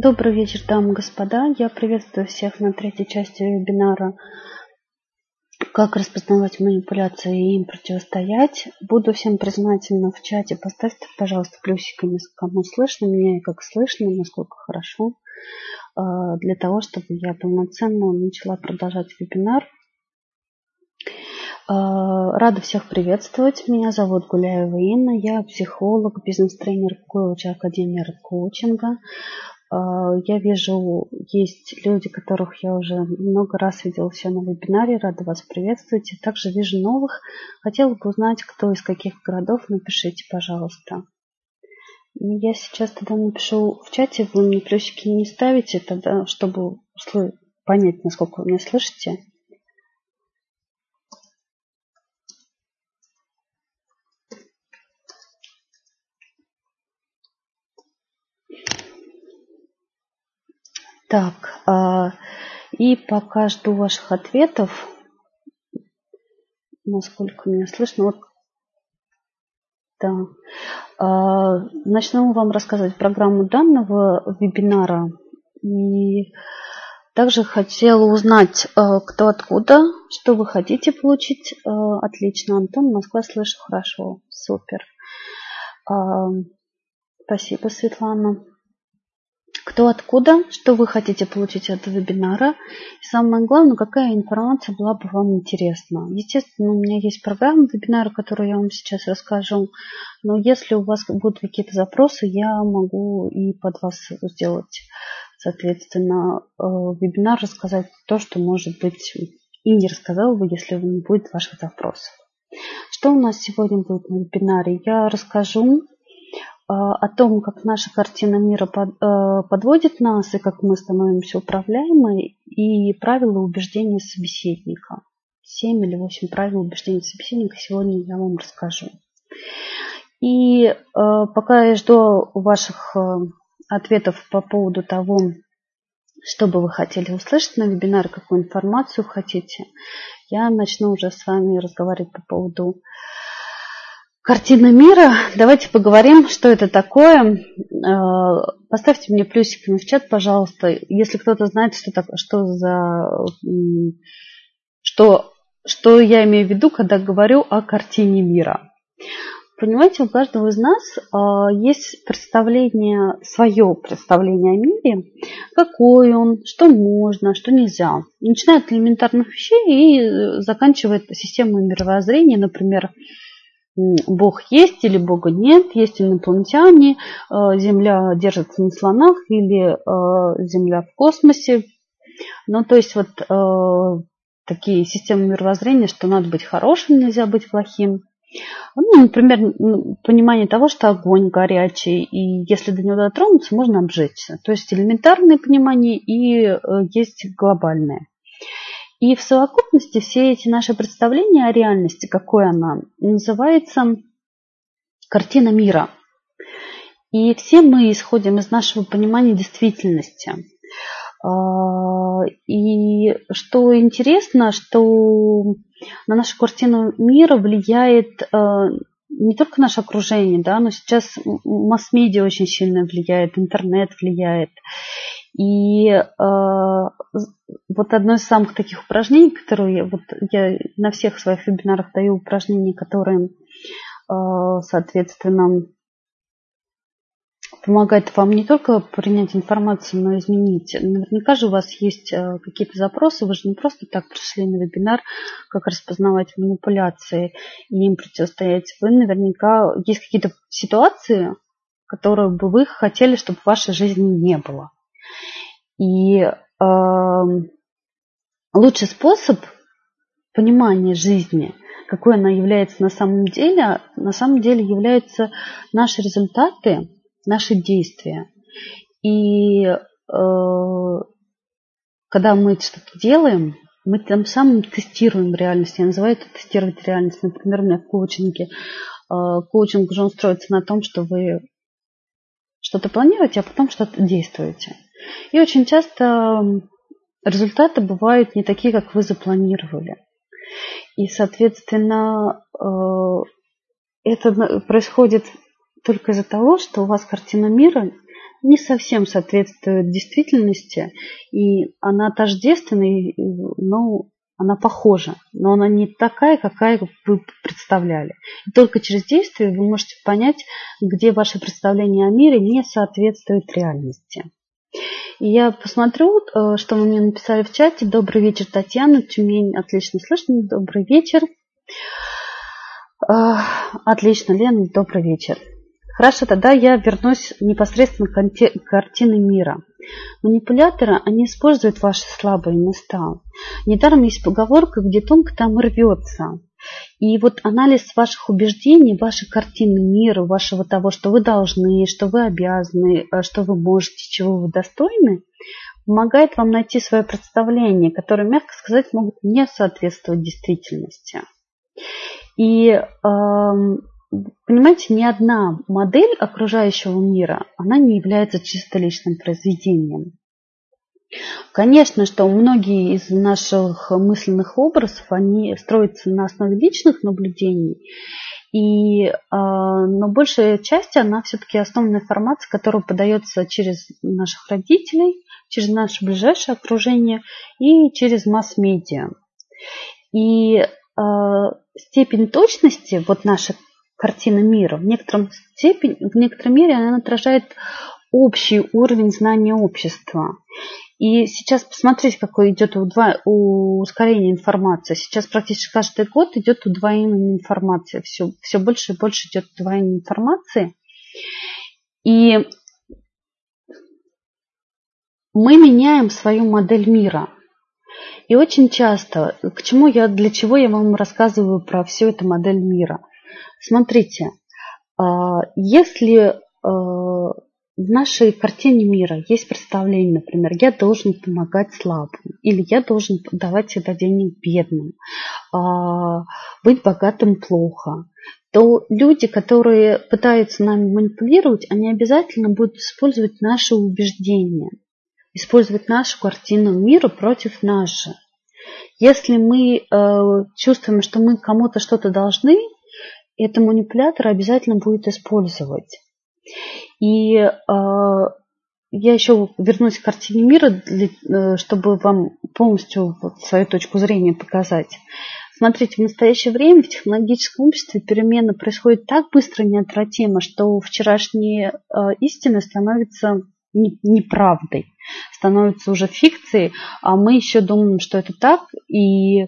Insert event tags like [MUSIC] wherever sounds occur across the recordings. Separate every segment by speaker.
Speaker 1: Добрый вечер, дамы и господа. Я приветствую всех на третьей части вебинара «Как распознавать манипуляции и им противостоять». Буду всем признательна в чате. Поставьте, пожалуйста, плюсиками, кому слышно меня и как слышно, насколько хорошо, а, для того, чтобы я полноценно начала продолжать вебинар. А, рада всех приветствовать. Меня зовут Гуляева Инна. Я психолог, бизнес-тренер, коуч Академии коучинга. А, я вижу, есть люди, которых я уже много раз видела все на вебинаре. Рада вас приветствовать. Также вижу новых. Хотела бы узнать, кто из каких городов. Напишите, пожалуйста. Я сейчас тогда напишу в чате. Вы мне плюсики не ставите, тогда, чтобы понять, насколько вы меня слышите. Так, а, и пока жду ваших ответов, насколько меня слышно, вот да. А, начну вам рассказывать программу данного вебинара. И также хотела узнать, а, кто откуда, что вы хотите получить. Отлично, Антон, Москва слышу хорошо, супер. Спасибо, Светлана кто откуда, что вы хотите получить от вебинара. И самое главное, какая информация была бы вам интересна. Естественно, у меня есть программа вебинара, которую я вам сейчас расскажу. Но если у вас будут какие-то запросы, я могу и под вас сделать, соответственно, э, вебинар, рассказать то, что, может быть, и не рассказала бы, если не будет ваших запросов. Что у нас сегодня будет на вебинаре? Я расскажу о том, как наша картина мира э, подводит нас и как мы становимся управляемы, и правила убеждения собеседника. Семь или восемь правил убеждения собеседника сегодня я вам расскажу. И э, пока я жду ваших э, ответов по поводу того, что бы вы хотели услышать на вебинаре, какую информацию хотите, я начну уже с вами разговаривать по поводу Картина мира. Давайте поговорим, что это такое. Э, поставьте мне плюсиками в чат, пожалуйста, если кто-то знает, что, так, что за что, что я имею в виду, когда говорю о картине мира. Понимаете, у каждого из нас э, есть представление, свое представление о мире, какой он, что можно, что нельзя. начиная от элементарных вещей и заканчивая системой мировоззрения, например, Бог есть или Бога нет, есть инопланетяне, э, Земля держится на слонах или э, Земля в космосе. Ну, то есть вот э, такие системы мировоззрения, что надо быть хорошим, нельзя быть плохим. Ну, например, понимание того, что огонь горячий, и если до него дотронуться, можно обжечься. То есть элементарное понимание и есть глобальное. И в совокупности все эти наши представления о реальности, какой она, называется картина мира. И все мы исходим из нашего понимания действительности. А, и что интересно, что на нашу картину мира влияет а, не только наше окружение, да, но сейчас масс-медиа очень сильно влияет, интернет влияет. И э, вот одно из самых таких упражнений, которые вот я на всех своих вебинарах даю упражнения, которые, э, соответственно, помогают вам не только принять информацию, но и изменить. Наверняка же у вас есть э, какие-то запросы, вы же не просто так пришли на вебинар, как распознавать манипуляции и им противостоять. Вы наверняка есть какие-то ситуации, которые бы вы хотели, чтобы в вашей жизни не было. И э, лучший способ понимания жизни, какой она является на самом деле, на самом деле являются наши результаты, наши действия. И э, когда мы что-то делаем, мы тем самым тестируем реальность. Я называю это тестировать реальность. Например, у меня в коучинге э, коучинг уже строится на том, что вы что-то планируете, а потом что-то действуете. И очень часто результаты бывают не такие, как вы запланировали. И, соответственно, э, это происходит только из-за того, что у вас картина мира не совсем соответствует действительности, и она тождественная, но она похожа, но она не такая, какая вы представляли. И только через действие вы можете понять, где ваше представление о мире не соответствует реальности. Я посмотрю, э, что вы мне написали в чате. Добрый вечер, Татьяна. Тюмень отлично слышно. Добрый вечер. Э, отлично, Лена, добрый вечер. Хорошо, тогда я вернусь непосредственно к картине мира. Манипуляторы, они используют ваши слабые места. Недаром есть поговорка, где тонко там рвется. И вот анализ ваших убеждений, вашей картины мира, вашего того, что вы должны, что вы обязаны, э, что вы можете, чего вы достойны, помогает вам найти свое представление, которое, мягко сказать, могут не соответствовать действительности. И эм, понимаете, ни одна модель окружающего мира, она не является чисто личным произведением. Конечно, что многие из наших мысленных образов, они строятся на основе личных наблюдений, и, э, но большая часть, она все-таки основная информация, которая подается через наших родителей, через наше ближайшее окружение и через масс-медиа. И э, степень точности вот нашей картины мира в некотором степени, в некоторой мере она отражает общий уровень знания общества. И сейчас посмотрите, какое идет удва... ускорение информации. Сейчас практически каждый год идет удвоение информации. Все, все больше и больше идет удвоение информации. И мы меняем свою модель мира. И очень часто, к чему я, для чего я вам рассказываю про всю эту модель мира. Смотрите, а, если а, в нашей картине мира есть представление, например, я должен помогать слабым, или я должен давать всегда денег бедным, а, быть богатым плохо, то люди, которые пытаются нами манипулировать, они обязательно будут использовать наши убеждения, использовать нашу картину мира против нашей. Если мы э, чувствуем, что мы кому-то что-то должны, это манипулятор обязательно будет использовать. И э, я еще вернусь к картине мира, для, э, чтобы вам полностью вот, свою точку зрения показать. Смотрите, в настоящее время в технологическом обществе перемены происходят так быстро и неотвратимо, что вчерашние э, истины становятся не, неправдой, становятся уже фикцией, а мы еще думаем, что это так, и э,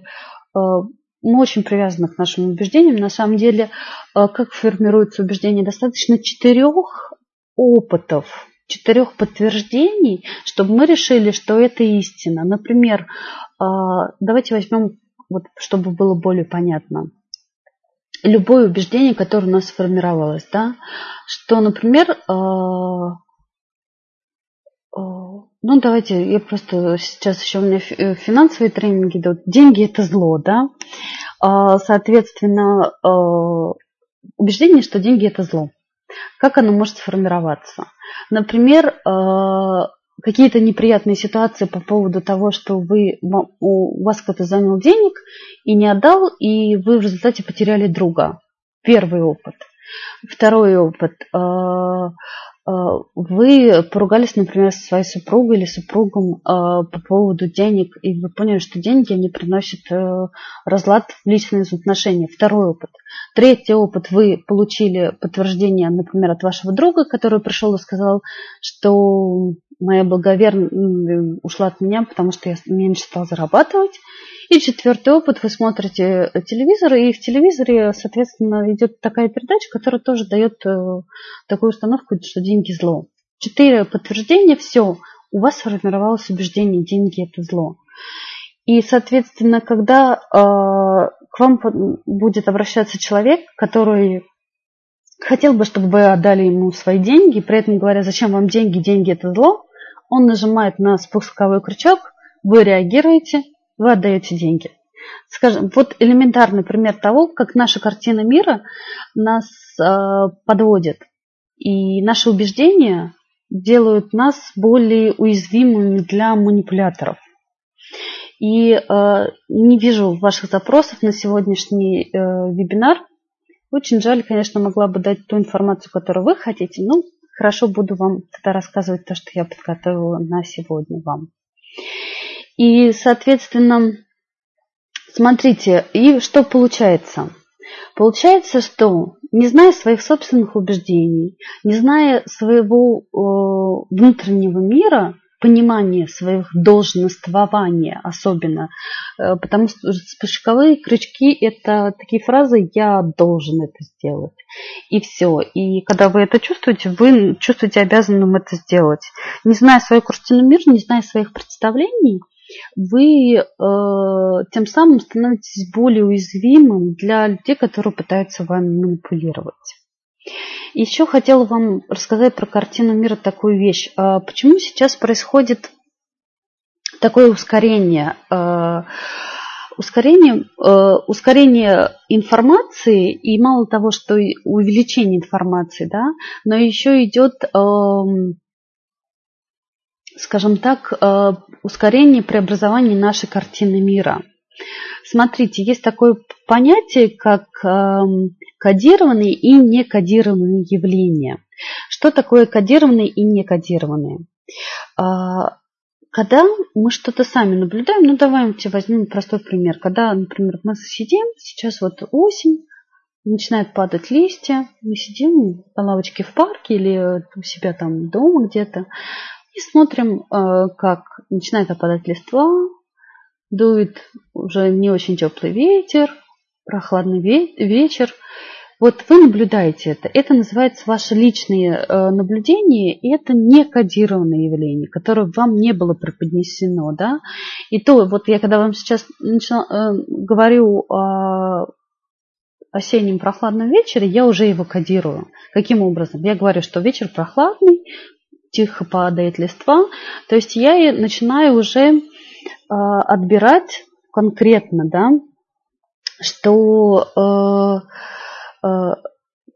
Speaker 1: мы очень привязаны к нашим убеждениям. На самом деле, э, как формируется убеждение? Достаточно четырех опытов, четырех подтверждений, чтобы мы решили, что это истина. Например, э, давайте возьмем, вот, чтобы было более понятно, любое убеждение, которое у нас сформировалось, да, что, например, э, ну, давайте, я просто сейчас еще у меня финансовые тренинги идут. Деньги это зло, да. А, соответственно, убеждение, что деньги это зло. Как оно может сформироваться? Например, какие-то неприятные ситуации по поводу того, что вы, у вас кто-то занял денег и не отдал, и вы в результате потеряли друга. Первый опыт. Второй опыт. Э, вы поругались, например, со своей супругой или супругом э, по поводу денег, и вы поняли, что деньги не приносят э, разлад в личные отношения. Второй опыт. Третий опыт. Вы получили подтверждение, например, от вашего друга, который пришел и сказал, что моя благоверная ушла от меня, потому что я меньше стал зарабатывать. И четвертый опыт, вы смотрите телевизор, и в телевизоре, соответственно, идет такая передача, которая тоже дает э, такую установку, что деньги зло. Четыре подтверждения, все, у вас сформировалось убеждение, деньги это зло. И, соответственно, когда э, к вам будет обращаться человек, который хотел бы, чтобы вы отдали ему свои деньги, при этом говоря, зачем вам деньги, деньги это зло, он нажимает на спусковой крючок, вы реагируете, вы отдаете деньги. Скажем, вот элементарный пример того, как наша картина мира нас э, подводит. И наши убеждения делают нас более уязвимыми для манипуляторов. И э, не вижу ваших запросов на сегодняшний э, вебинар. Очень жаль, конечно, могла бы дать ту информацию, которую вы хотите, но хорошо буду вам тогда рассказывать то, что я подготовила на сегодня вам. И, соответственно, смотрите, и что получается? Получается, что не зная своих собственных убеждений, не зная своего э, внутреннего мира, понимание своих долженствования особенно, э, потому что спешковые крючки – это такие фразы «я должен это сделать». И все. И когда вы это чувствуете, вы чувствуете обязанным это сделать. Не зная свою картину мира, не зная своих представлений, вы э, тем самым становитесь более уязвимым для людей, которые пытаются вами манипулировать. Еще хотела вам рассказать про картину мира такую вещь. А почему сейчас происходит такое ускорение? А, ускорение, а, ускорение информации, и мало того, что увеличение информации, да, но еще идет, скажем так, ускорение преобразования нашей картины мира. Смотрите, есть такое понятие, как эм, кодированные и некодированные явления. Что такое кодированные и некодированные? А, когда мы что-то сами наблюдаем, ну давайте возьмем простой пример. Когда, например, мы сидим, сейчас вот осень, начинают падать листья, мы сидим на лавочке в парке или у себя там дома где-то и смотрим, э, как начинает опадать листва, дует уже не очень теплый ветер, прохладный вечер. Вот вы наблюдаете это. Это называется ваше личное э, наблюдение, и это не кодированное явление, которое вам не было преподнесено. Да? И то, вот я когда вам сейчас начала, э, говорю о осеннем прохладном вечере, я уже его кодирую. Каким образом? Я говорю, что вечер прохладный, тихо падает листва. То есть я начинаю уже а, отбирать конкретно, да, что э, э,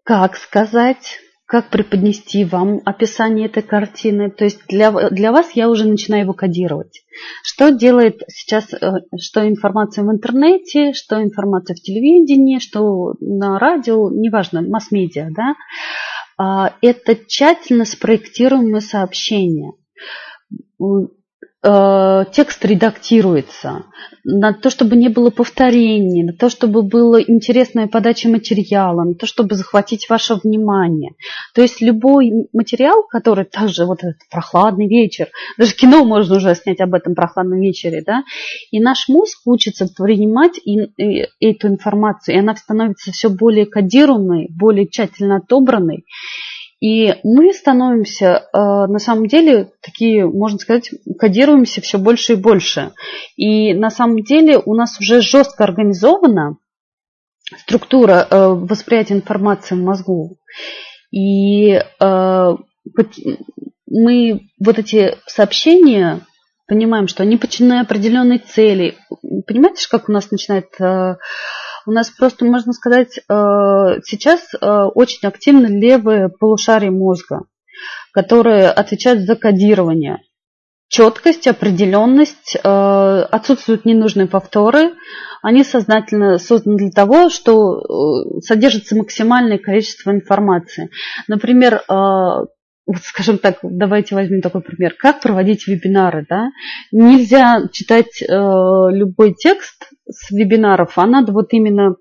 Speaker 1: как сказать, как преподнести вам описание этой картины. То есть для, для вас я уже начинаю его кодировать. Что делает сейчас, э, что информация в интернете, что информация в телевидении, что на радио, неважно, масс-медиа, да, это тщательно спроектируемое сообщение Э, текст редактируется, на то, чтобы не было повторений, на то, чтобы была интересная подача материала, на то, чтобы захватить ваше внимание. То есть любой материал, который также вот этот прохладный вечер, даже кино можно уже снять об этом прохладном вечере, да, и наш мозг учится принимать и, и, эту информацию, и она становится все более кодируемой, более тщательно отобранной. И мы становимся, э, на самом деле, такие, можно сказать, кодируемся все больше и больше. И на самом деле у нас уже жестко организована структура э, восприятия информации в мозгу. И э, мы вот эти сообщения понимаем, что они подчинены определенной цели. Понимаете, как у нас начинает у нас просто, можно сказать, э, сейчас э, очень активно левые полушария мозга, которые отвечают за кодирование. Четкость, определенность, э, отсутствуют ненужные повторы. Они сознательно созданы для того, что содержится максимальное количество информации. Например, вот, скажем так, давайте возьмем такой пример. Как проводить вебинары, да? Нельзя читать э, любой текст с вебинаров, а надо вот именно,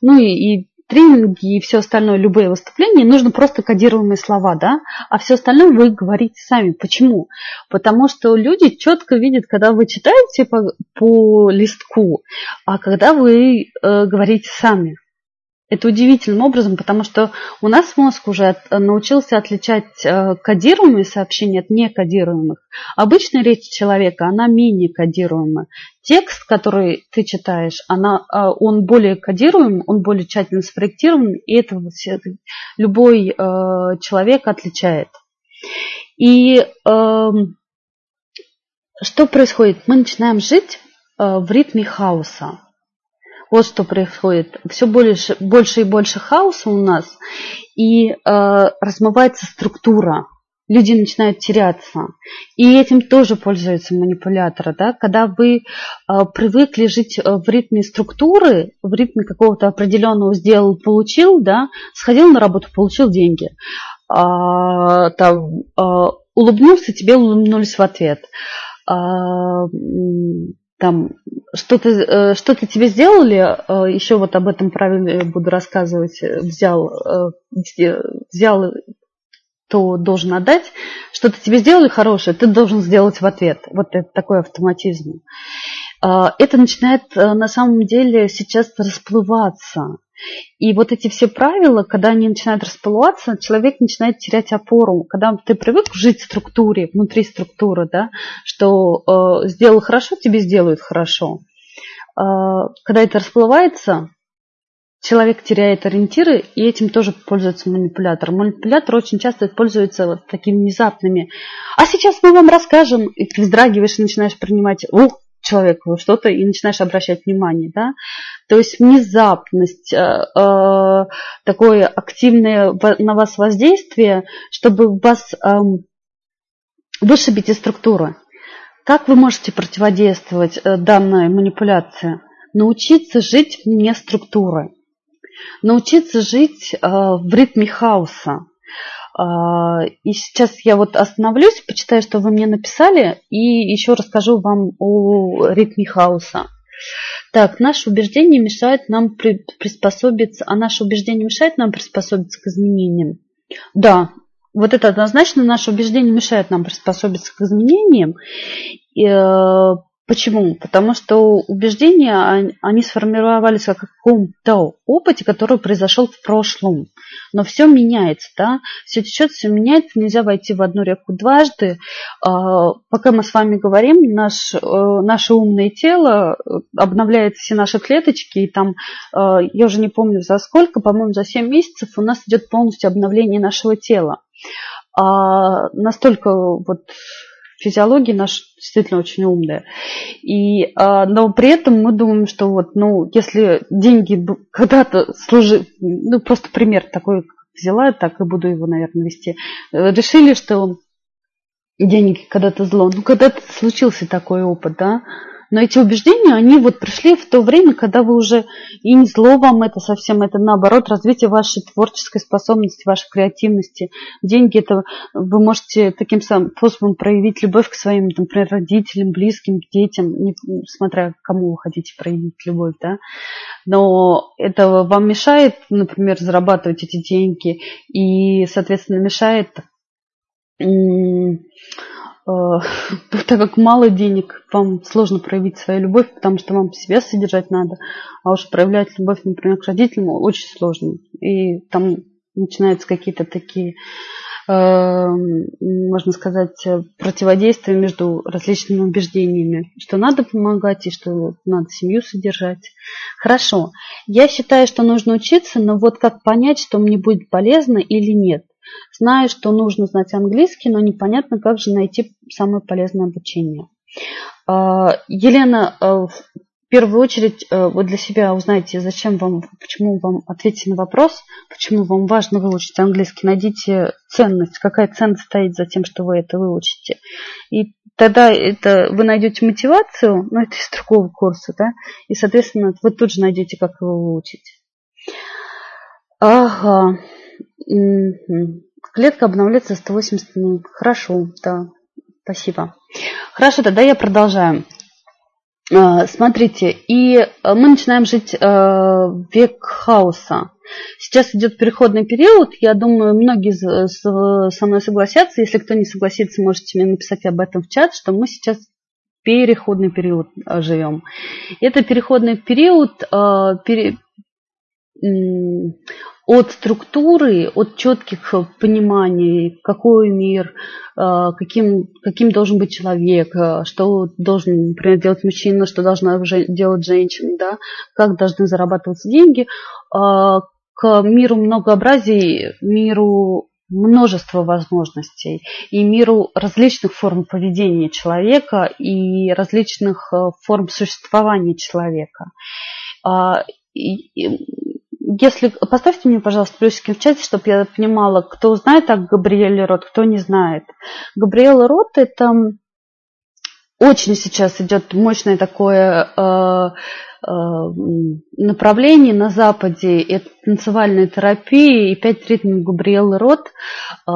Speaker 1: ну и, и тренинги и все остальное, любые выступления, нужно просто кодируемые слова, да, а все остальное вы говорите сами. Почему? Потому что люди четко видят, когда вы читаете по, по листку, а когда вы э, говорите сами. Это удивительным образом, потому что у нас мозг уже научился отличать э, кодируемые сообщения от некодируемых. Обычная речь человека, она менее кодируемая. Текст, который ты читаешь, она, э, он более кодируем, он более тщательно спроектирован, и это любой э, человек отличает. И эм, что происходит? Мы начинаем жить в ритме хаоса. Вот что происходит. Все больше, больше и больше хаоса у нас, и э, размывается структура. Люди начинают теряться. И этим тоже пользуются манипуляторы. Да? Когда вы э, привыкли жить э, в ритме структуры, в ритме какого-то определенного сделал, получил, да, сходил на работу, получил деньги. а, там, а, улыбнулся, тебе улыбнулись в ответ. А, там что-то э, что тебе сделали, э, еще вот об этом правиле буду рассказывать, взял, э, взял то должен отдать, что-то тебе сделали хорошее, ты должен сделать в ответ. Вот это такой автоматизм. Это начинает на самом деле сейчас расплываться. И вот эти все правила, когда они начинают расплываться, человек начинает терять опору. Когда ты привык жить в структуре, внутри структуры, да, что э, сделал хорошо, тебе сделают хорошо. Э, когда это расплывается, человек теряет ориентиры, и этим тоже пользуется манипулятор. Манипулятор очень часто пользуется вот такими внезапными. А сейчас мы вам расскажем, и ты вздрагиваешь и начинаешь принимать, ух, человеку что-то и начинаешь обращать внимание, да. То есть внезапность, э, э, такое активное на вас воздействие, чтобы вас э, вышибить из структуры. Как вы можете противодействовать э, данной манипуляции? Научиться жить вне структуры. Научиться жить в ритме хаоса. А, и сейчас я вот остановлюсь, почитаю, что вы мне написали, и еще расскажу вам о ритме хаоса. Так, наше убеждение мешает нам приспособиться, а наше убеждение мешает нам приспособиться к изменениям. Да, вот это однозначно наше убеждение мешает нам приспособиться к изменениям. Почему? Потому что убеждения, они сформировались о каком-то опыте, который произошел в прошлом. Но все меняется, да? Все течет, все меняется, нельзя войти в одну реку дважды. А, пока мы с вами говорим, наш, э, наше умное тело э, обновляет все наши клеточки, и там, э, я уже не помню за сколько, по-моему, за 7 месяцев у нас идет полностью обновление нашего тела. А настолько вот физиология наша действительно очень умная. И, а, но при этом мы думаем, что вот, ну, если деньги когда-то служили, ну, просто пример такой взяла, так и буду его, наверное, вести, э, решили, что деньги когда-то зло. Ну, когда-то случился такой опыт, да, но эти убеждения, они вот пришли в то время, когда вы уже и не зло вам это совсем, это наоборот развитие вашей творческой способности, вашей креативности. Деньги это вы можете таким самым способом проявить любовь к своим, например, родителям, близким, детям, не, смотря кому вы хотите проявить любовь, да. Но это вам мешает, например, зарабатывать эти деньги и, соответственно, мешает [LAUGHS] так как мало денег, вам сложно проявить свою любовь, потому что вам себя содержать надо, а уж проявлять любовь, например, к родителям очень сложно. И там начинаются какие-то такие, э, можно сказать, противодействия между различными убеждениями, что надо помогать и что надо семью содержать. Хорошо. Я считаю, что нужно учиться, но вот как понять, что мне будет полезно или нет. Знаю, что нужно знать английский, но непонятно, как же найти самое полезное обучение. А, Елена, а, в первую очередь а, вы для себя узнаете, зачем вам, почему вам ответьте на вопрос, почему вам важно выучить английский, найдите ценность, какая ценность стоит за тем, что вы это выучите. И тогда это вы найдете мотивацию, но это из другого курса, да, и, соответственно, вы тут же найдете, как его выучить. Ага. Клетка обновляется 180 минут. Хорошо, да. Спасибо. Хорошо, тогда я продолжаю. А, смотрите, и мы начинаем жить а, век хаоса. Сейчас идет переходный период. Я думаю, многие со мной согласятся. Если кто не согласится, можете мне написать об этом в чат, что мы сейчас переходный период живем. Это переходный период, от структуры, от четких пониманий, какой мир, э, каким, каким должен быть человек, э, что должен, например, делать мужчина, что должна делать женщина, да, как должны зарабатываться деньги, э, к миру многообразий, миру множество возможностей и миру различных форм поведения человека и различных форм существования человека. Если поставьте мне, пожалуйста, плюсики в чате, чтобы я понимала, кто знает о Габриэле Рот, кто не знает. Габриэла Рот – это очень сейчас идет мощное такое э, э, направление на Западе. Это танцевальная терапия и пять ритмов Габриэлы Рот э,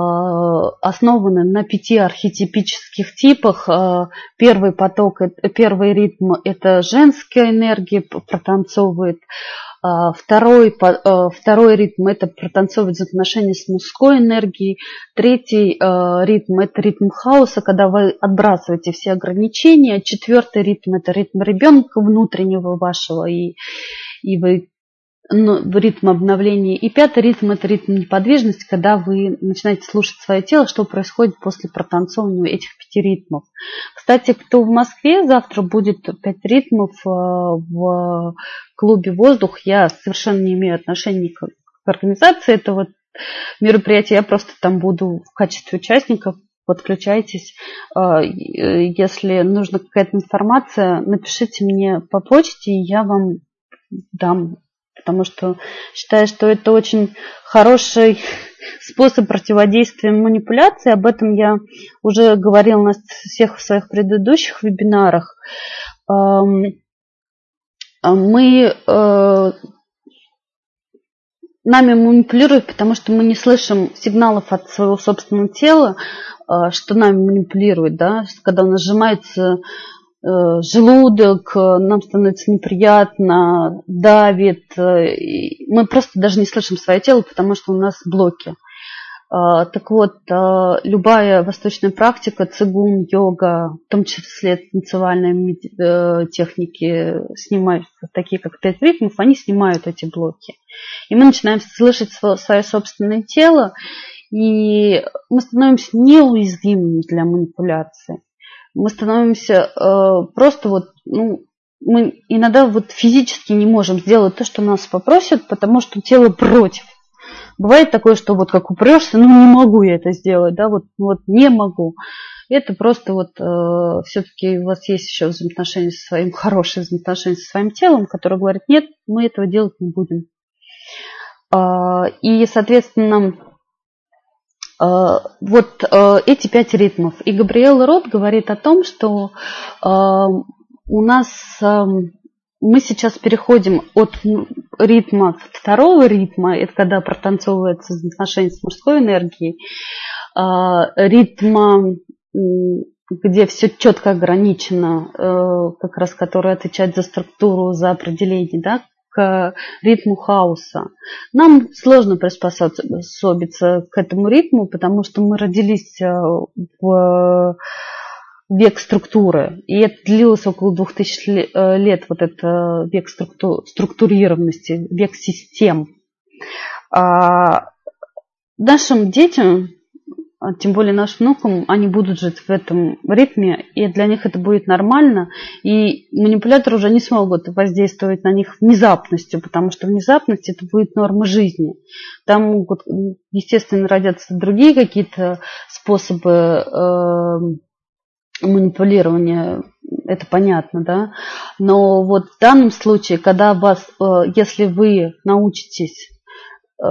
Speaker 1: основаны на пяти архетипических типах. Э, первый поток, первый ритм – это женская энергия, протанцовывает второй, а, второй ритм – это протанцовывать взаимоотношения с мужской энергией. Третий а, ритм – это ритм хаоса, когда вы отбрасываете все ограничения. Четвертый ритм – это ритм ребенка внутреннего вашего, и, и вы ритм обновления. И пятый ритм – это ритм неподвижности, когда вы начинаете слушать свое тело, что происходит после протанцовывания этих пяти ритмов. Кстати, кто в Москве, завтра будет пять ритмов э, в клубе «Воздух». Я совершенно не имею отношения к организации этого мероприятия. Я просто там буду в качестве участника подключайтесь. Э, если нужна какая-то информация, напишите мне по почте, и я вам дам потому что считаю, что это очень хороший [LAUGHS] способ противодействия манипуляции. Об этом я уже говорила на всех своих предыдущих вебинарах. Мы э, нами манипулируют, потому что мы не слышим сигналов от своего собственного тела, э, что нами манипулирует, да, когда Э, желудок, э, нам становится неприятно, давит. Э, мы просто даже не слышим свое тело, потому что у нас блоки. Так вот, любая восточная практика, цигун, йога, в том числе танцевальные техники, снимают, такие как пять ритмов, они снимают эти блоки. И мы начинаем слышать свое собственное тело, и мы становимся неуязвимыми для манипуляции мы становимся э, просто вот, ну, мы иногда вот физически не можем сделать то, что нас попросят, потому что тело против. Бывает такое, что вот как упрешься, ну не могу я это сделать, да, вот, вот не могу. Это просто вот э, все-таки у вас есть еще взаимоотношения со своим, хорошие взаимоотношения со своим телом, которое говорит, нет, мы этого делать не будем. Э, и, соответственно, вот э, эти пять ритмов. И Габриэл Рот говорит о том, что э, у нас мы сейчас переходим от ритма второго ритма, это когда протанцовывается отношение с мужской энергией, ритма, где все четко ограничено, как раз который отвечает за структуру, за определение, да, к ритму хаоса. Нам сложно приспособиться к этому ритму, потому что мы родились э, в век структуры. И это длилось около 2000 э, лет, вот это век структурированности, век систем. А нашим детям тем более нашим внукам, они будут жить в этом ритме, и для них это будет нормально, и манипуляторы уже не смогут воздействовать на них внезапностью, потому что внезапность это будет норма жизни. Там могут, естественно, родятся другие какие-то способы э, манипулирования, это понятно, да, но вот в данном случае, когда вас, э, если вы научитесь э,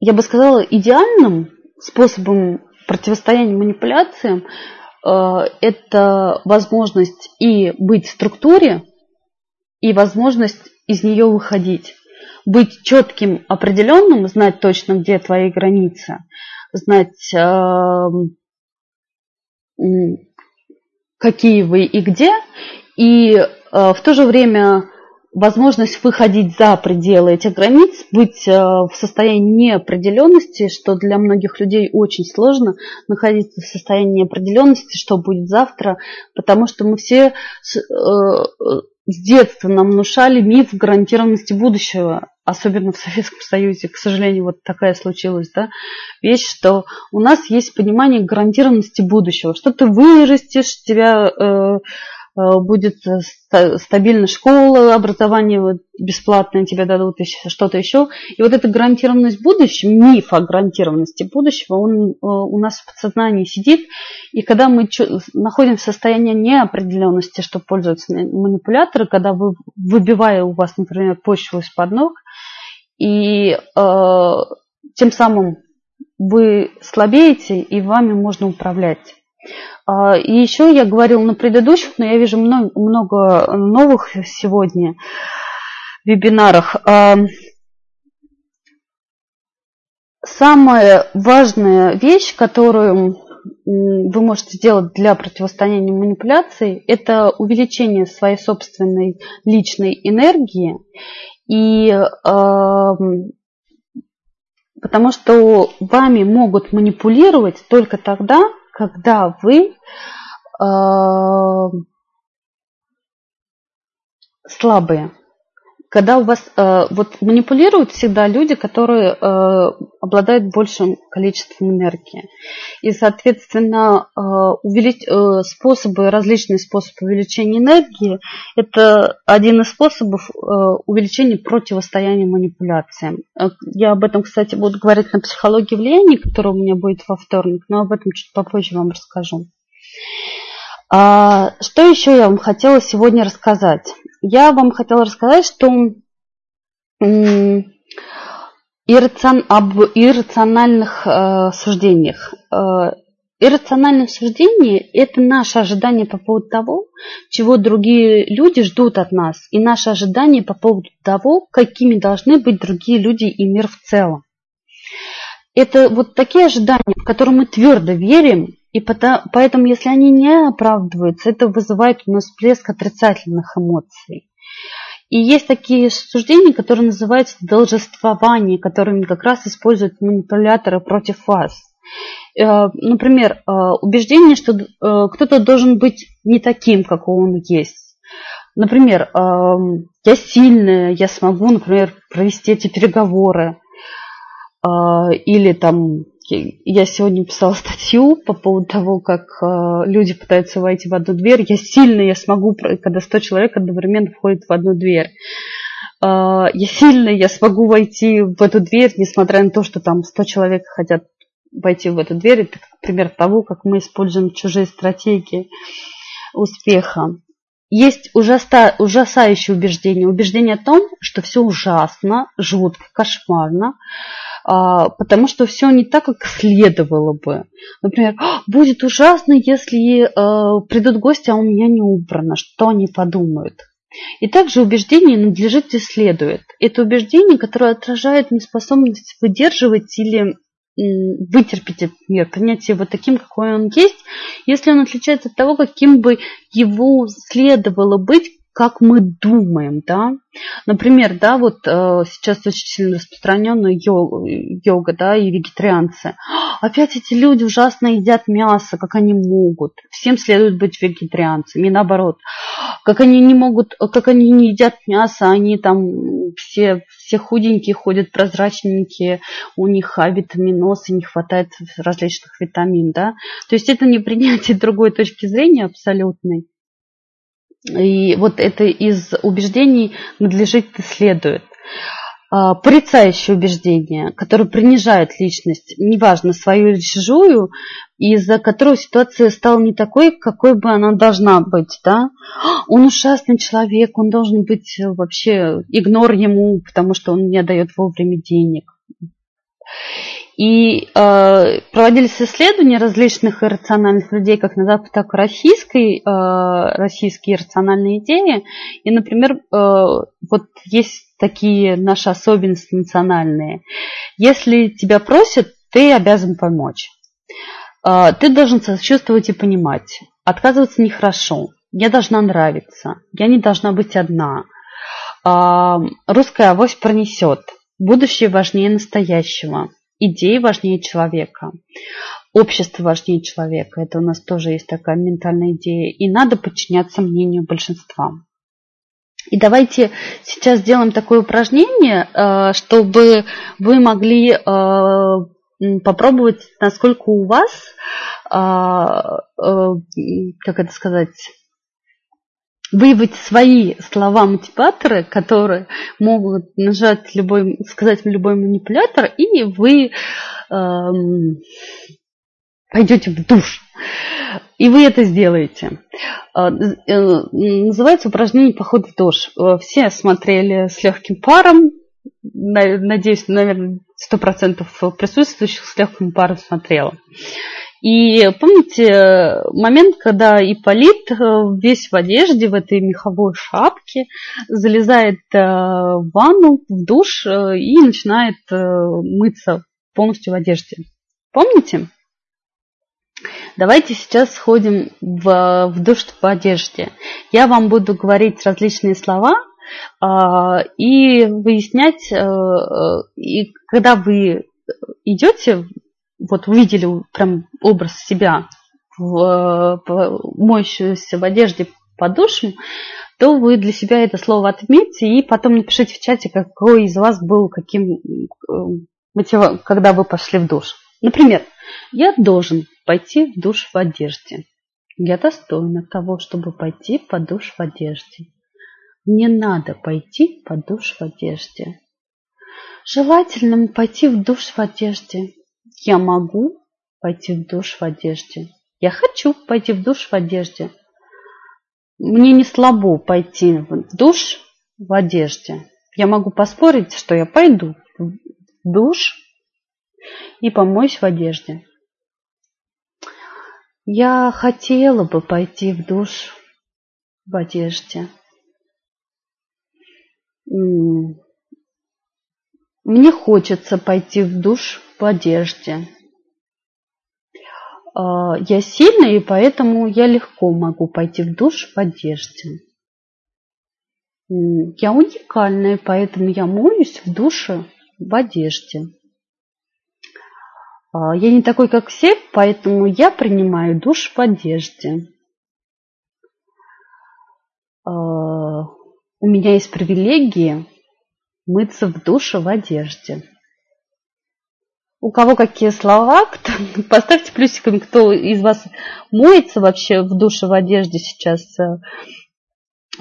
Speaker 1: я бы сказала, идеальным способом противостояния манипуляциям э, это возможность и быть в структуре, и возможность из нее выходить. Быть четким, определенным, знать точно, где твои границы, знать, э, какие вы и где, и э, в то же время возможность выходить за пределы этих границ, быть э, в состоянии неопределенности, что для многих людей очень сложно находиться в состоянии неопределенности, что будет завтра, потому что мы все с, э, с детства нам внушали миф гарантированности будущего, особенно в Советском Союзе, к сожалению, вот такая случилась, да, вещь, что у нас есть понимание гарантированности будущего, что ты вырастешь, тебя Э, будет э, стабильная школа, образование бесплатное тебе дадут, что-то еще. И вот эта гарантированность будущего, миф о гарантированности будущего, он э, у нас в подсознании сидит. И когда мы находимся в состоянии неопределенности, что пользуются манипуляторы, когда вы, выбивая у вас, например, почву из-под ног, и э, тем самым вы слабеете, и вами можно управлять. А, и еще я говорила на предыдущих, но я вижу много, много новых сегодня вебинарах. А, самая важная вещь, которую вы можете сделать для противостояния манипуляции, это увеличение своей собственной личной энергии. И э, потому что вами могут манипулировать только тогда, когда вы э, слабые когда у вас э, вот манипулируют всегда люди, которые э, обладают большим количеством энергии. И, соответственно, э, увелич... э, способы, различные способы увеличения энергии, это один из способов э, увеличения противостояния манипуляциям. Э, я об этом, кстати, буду говорить на психологии влияния, которая у меня будет во вторник, но об этом чуть попозже вам расскажу. А, что еще я вам хотела сегодня рассказать? я вам хотела рассказать, что иррацион, об иррациональных э, суждениях. Э, иррациональное суждение – это наше ожидание по поводу того, чего другие люди ждут от нас, и наше ожидание по поводу того, какими должны быть другие люди и мир в целом. Это вот такие ожидания, в которые мы твердо верим, и поэтому, если они не оправдываются, это вызывает у нас всплеск отрицательных эмоций. И есть такие суждения, которые называются должествование, которыми как раз используют манипуляторы против вас. Э, например, э, убеждение, что э, кто-то должен быть не таким, какой он есть. Например, я сильная, я смогу, например, провести эти переговоры. Или там я сегодня писала статью по поводу того, как э, люди пытаются войти в одну дверь. Я сильно, я смогу, когда 100 человек одновременно входит в одну дверь. Э, я сильно, я смогу войти в эту дверь, несмотря на то, что там 100 человек хотят войти в эту дверь. Это пример того, как мы используем чужие стратегии успеха. Есть ужаса, ужасающее убеждение. Убеждение о том, что все ужасно, жутко, кошмарно. А, потому что все не так, как следовало бы. Например, «А, будет ужасно, если э, придут гости, а у меня не убрано, что они подумают. И также убеждение надлежит и следует. Это убеждение, которое отражает неспособность выдерживать или вытерпеть этот мир, принять его таким, какой он есть, если он отличается от того, каким бы его следовало быть, как мы думаем, да. Например, да, вот э, сейчас очень сильно распространенная йога, йога, да, и вегетарианцы. [GASPS] Опять эти люди ужасно едят мясо, как они могут. Всем следует быть вегетарианцами, и наоборот. Как они не могут, как они не едят мясо, они там все, все худенькие ходят, прозрачненькие, у них авитаминоз, и не хватает различных витамин, да. То есть это не принятие [LAUGHS] другой точки зрения абсолютной. И вот это из убеждений надлежит следует. А, порицающее убеждение, которое принижает личность, неважно, свою или чужую, из-за которого ситуация стала не такой, какой бы она должна быть. Да? Он ужасный человек, он должен быть вообще, игнор ему, потому что он не дает вовремя денег. И э, проводились исследования различных иррациональных людей, как на Западе, так и российской, э, российские иррациональные идеи. И, например, э, вот есть такие наши особенности национальные. Если тебя просят, ты обязан помочь. Э, ты должен сочувствовать и понимать. Отказываться нехорошо. Я должна нравиться. Я не должна быть одна. Э, русская авось пронесет. Будущее важнее настоящего идеи важнее человека. Общество важнее человека. Это у нас тоже есть такая ментальная идея. И надо подчиняться мнению большинства. И давайте сейчас сделаем такое упражнение, э, чтобы вы могли э, попробовать, насколько у вас, э, как это сказать, выявить свои слова-мотиваторы, которые могут нажать любой, сказать любой манипулятор, и вы эм, пойдете в душ. И вы это сделаете. Э, э, называется упражнение «Поход в душ». Э, все смотрели с легким паром. Надеюсь, наверное, сто процентов присутствующих с легким паром смотрела. И помните момент, когда Ипполит весь в одежде, в этой меховой шапке, залезает в ванну, в душ и начинает мыться полностью в одежде. Помните? Давайте сейчас сходим в, в душ в одежде. Я вам буду говорить различные слова а, и выяснять, и когда вы идете, вот увидели прям образ себя, в, моющуюся в одежде под душем, то вы для себя это слово отметьте и потом напишите в чате, какой из вас был каким, когда вы пошли в душ. Например, я должен пойти в душ в одежде. Я достойна того, чтобы пойти под душ в одежде. Мне надо пойти под душ в одежде. Желательно пойти в душ в одежде. Я могу пойти в душ в одежде. Я хочу пойти в душ в одежде. Мне не слабо пойти в душ в одежде. Я могу поспорить, что я пойду в душ и помоюсь в одежде. Я хотела бы пойти в душ в одежде. Мне хочется пойти в душ в одежде. А, я сильная, и поэтому я легко могу пойти в душ в одежде. Я уникальная, поэтому я моюсь в душе в одежде. А, я не такой, как все, поэтому я принимаю душ в одежде. А, у меня есть привилегии мыться в душе в одежде. У кого какие слова, [LAUGHS] кто, поставьте плюсиками, кто из вас моется вообще в душе в одежде сейчас.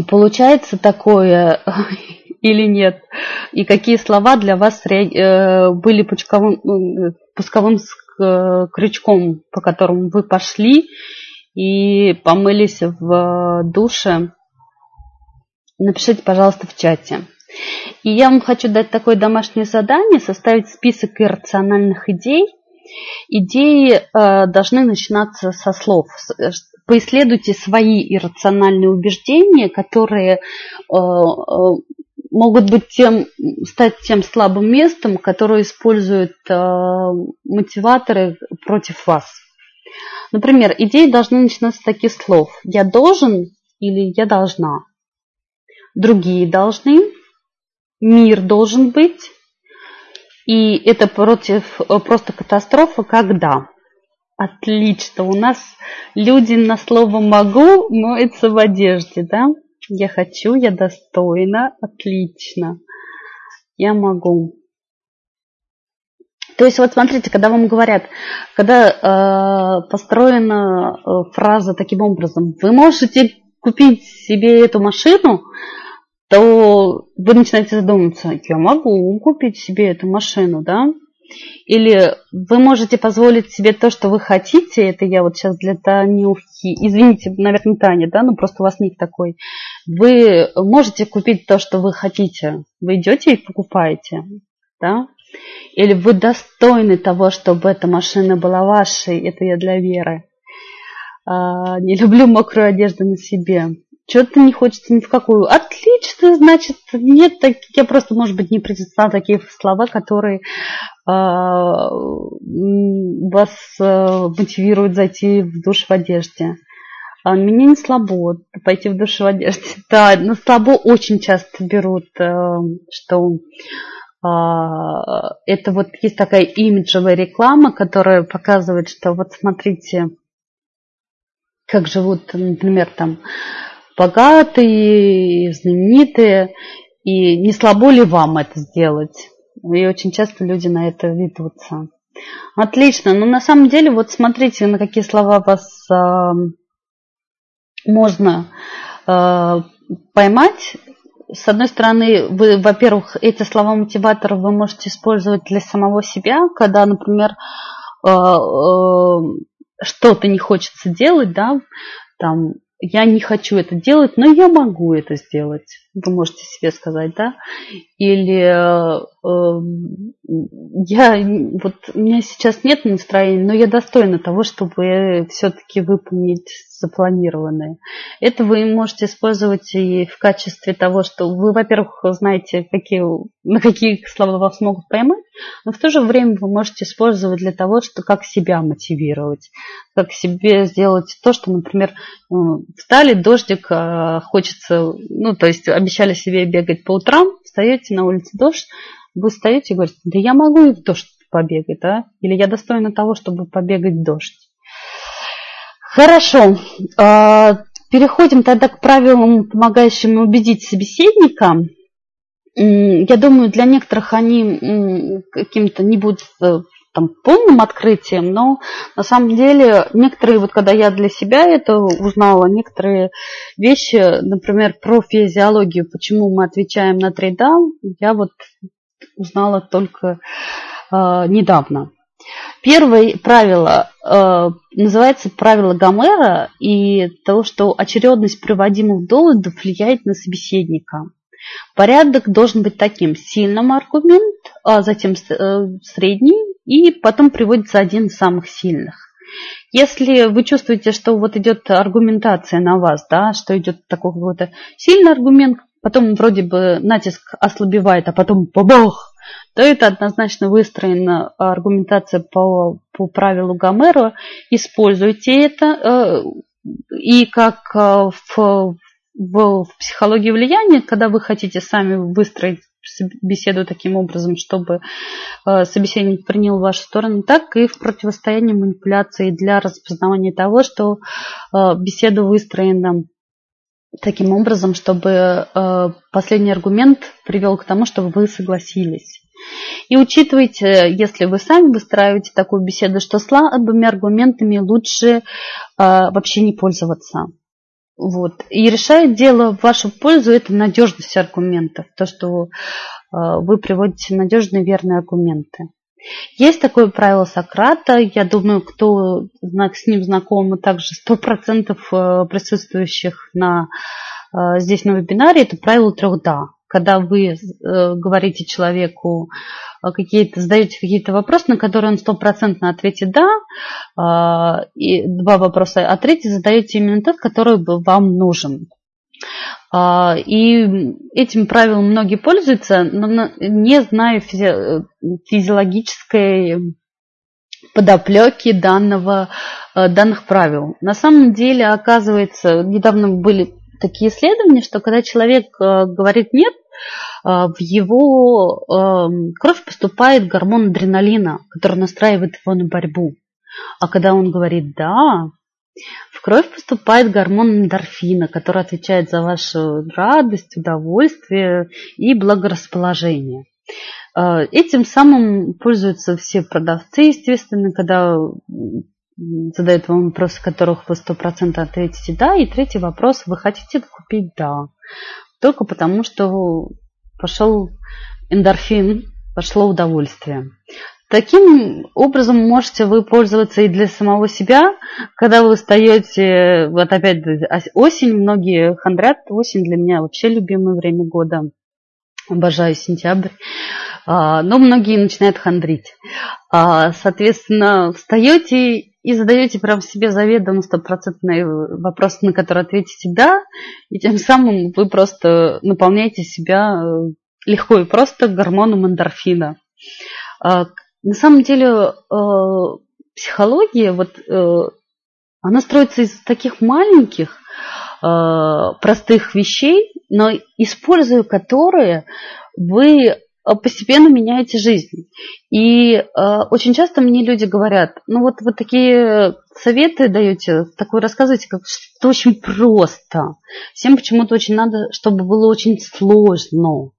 Speaker 1: Получается такое [LAUGHS] или нет? И какие слова для вас э, были пучковым, пусковым крючком, по которому вы пошли и помылись в душе, напишите, пожалуйста, в чате. И я вам хочу дать такое домашнее задание, составить список иррациональных идей. Идеи э, должны начинаться со слов. Э, поисследуйте свои иррациональные убеждения, которые э, э могут быть тем, стать тем слабым местом, которое используют э, мотиваторы против вас. Например, идеи должны начинаться с таких слов. Я должен или я должна. Другие должны. Мир должен быть. И это против э, просто катастрофа, когда. Отлично. У нас люди на слово могу моются в одежде, да? Я хочу, я достойна, отлично. Я могу. То есть вот смотрите, когда вам говорят, когда э, построена э, фраза таким образом, вы можете купить себе эту машину, то вы начинаете задумываться, я могу купить себе эту машину, да? Или вы можете позволить себе то, что вы хотите, это я вот сейчас для Танюхи, извините, наверное, Таня, да, ну просто у вас ник такой. Вы можете купить то, что вы хотите. Вы идете и покупаете, да? Или вы достойны того, чтобы эта машина была вашей, это я для Веры. А, не люблю мокрую одежду на себе. Что-то не хочется ни в какую. Отлично, значит, нет, так, я просто, может быть, не произнесла такие слова, которые а, вас а, мотивируют зайти в душ в одежде. А меня не слабо пойти в душ в одежде. [LAUGHS] Да, на слабо очень часто берут, а, что это вот есть такая имиджевая реклама, которая показывает, что вот смотрите, как живут, например, там богатые, знаменитые, и не слабо ли вам это сделать? И очень часто люди на это ведутся. Отлично. Но ну, на самом деле, вот смотрите, на какие слова вас э, можно э, поймать. С одной стороны, вы, во-первых, эти слова мотиватора вы можете использовать для самого себя, когда, например, э, э, что-то не хочется делать, да, там, я не хочу это делать, но я могу это сделать. Вы можете себе сказать, да, или э, я, вот у меня сейчас нет настроения, но я достойна того, чтобы все-таки выполнить запланированное. Это вы можете использовать и в качестве того, что вы, во-первых, знаете, какие, на какие слова вас могут поймать, но в то же время вы можете использовать для того, что как себя мотивировать, как себе сделать то, что, например, ну, встали, дождик, а, хочется, ну, то есть обещали себе бегать по утрам, встаете на улице дождь, вы встаете и говорите, да я могу и в дождь побегать, да, или я достойна того, чтобы побегать в дождь. Хорошо. А, переходим тогда к правилам, помогающим убедить собеседника. Я думаю, для некоторых они каким-то не будут э, там, полным открытием, но на самом деле некоторые, вот когда я для себя это узнала, некоторые вещи, например, про физиологию, почему мы отвечаем на три «да», я вот узнала только э, недавно. Первое правило э, называется правило Гомера и того, что очередность приводимых доводов влияет на собеседника. Порядок должен быть таким. Сильным аргумент, а затем э, средний, и потом приводится один из самых сильных. Если вы чувствуете, что вот идет аргументация на вас, да, что идет такой какой-то сильный аргумент, потом вроде бы натиск ослабевает, а потом бабах, то это однозначно выстроена аргументация по, по правилу Гомера. Используйте это. Э, и как э, в, в, в психологии влияния, когда вы хотите сами выстроить беседу таким образом, чтобы э, собеседник принял вашу сторону, так и в противостоянии манипуляции для распознавания того, что беседа выстроена таким образом, чтобы э, последний аргумент привел к тому, чтобы вы согласились. И учитывайте, если вы сами выстраиваете такую беседу, что слабыми аргументами лучше э, вообще не пользоваться. Вот. И решает дело в вашу пользу это надежность аргументов, то, что э, вы приводите надежные верные аргументы. Есть такое правило Сократа. Я думаю, кто с ним знаком, также 100% э, присутствующих на, э, здесь на вебинаре, это правило трех «да». Когда вы э, говорите человеку какие-то, задаете какие-то вопросы, на которые он стопроцентно ответит «да», и два вопроса, а третий задаете именно тот, который вам нужен. А, и этим правилом многие пользуются, но не зная физи- физиологической подоплеки данного, э, данных правил. На самом деле, оказывается, недавно были такие исследования, что когда человек э, говорит «нет», э, в его кровь поступает гормон адреналина, который настраивает его на борьбу. А когда он говорит «да», в кровь поступает гормон эндорфина, который отвечает за вашу радость, удовольствие и благорасположение. Э, этим самым пользуются все продавцы, естественно, когда задают вам вопросы, которых вы сто процентов ответите «да». И третий вопрос – вы хотите купить «да». Только потому, что пошел эндорфин, пошло удовольствие. Таким образом можете вы пользоваться и для самого себя, когда вы устаете, вот опять осень, многие хандрят, осень для меня вообще любимое время года, обожаю сентябрь, а, но многие начинают хандрить. А, соответственно, встаете и задаете прям себе заведомо стопроцентный вопрос, на который ответите «да», и тем самым вы просто наполняете себя э, легко и просто гормоном эндорфина. А, на самом деле э, психология, вот, э, она строится из таких маленьких, простых вещей, но используя которые вы постепенно меняете жизнь. И э, очень часто мне люди говорят, ну вот вы такие советы даете, такое рассказываете, как что очень просто. Всем почему-то очень надо, чтобы было очень сложно.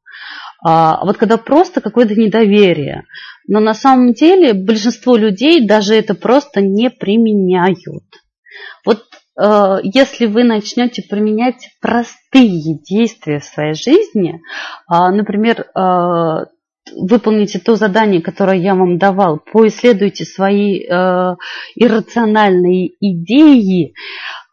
Speaker 1: А вот когда просто какое-то недоверие. Но на самом деле большинство людей даже это просто не применяют. Вот э, если вы начнете применять простые действия в своей жизни, э, например, э, выполните то задание, которое я вам давал, поисследуйте свои э, иррациональные идеи,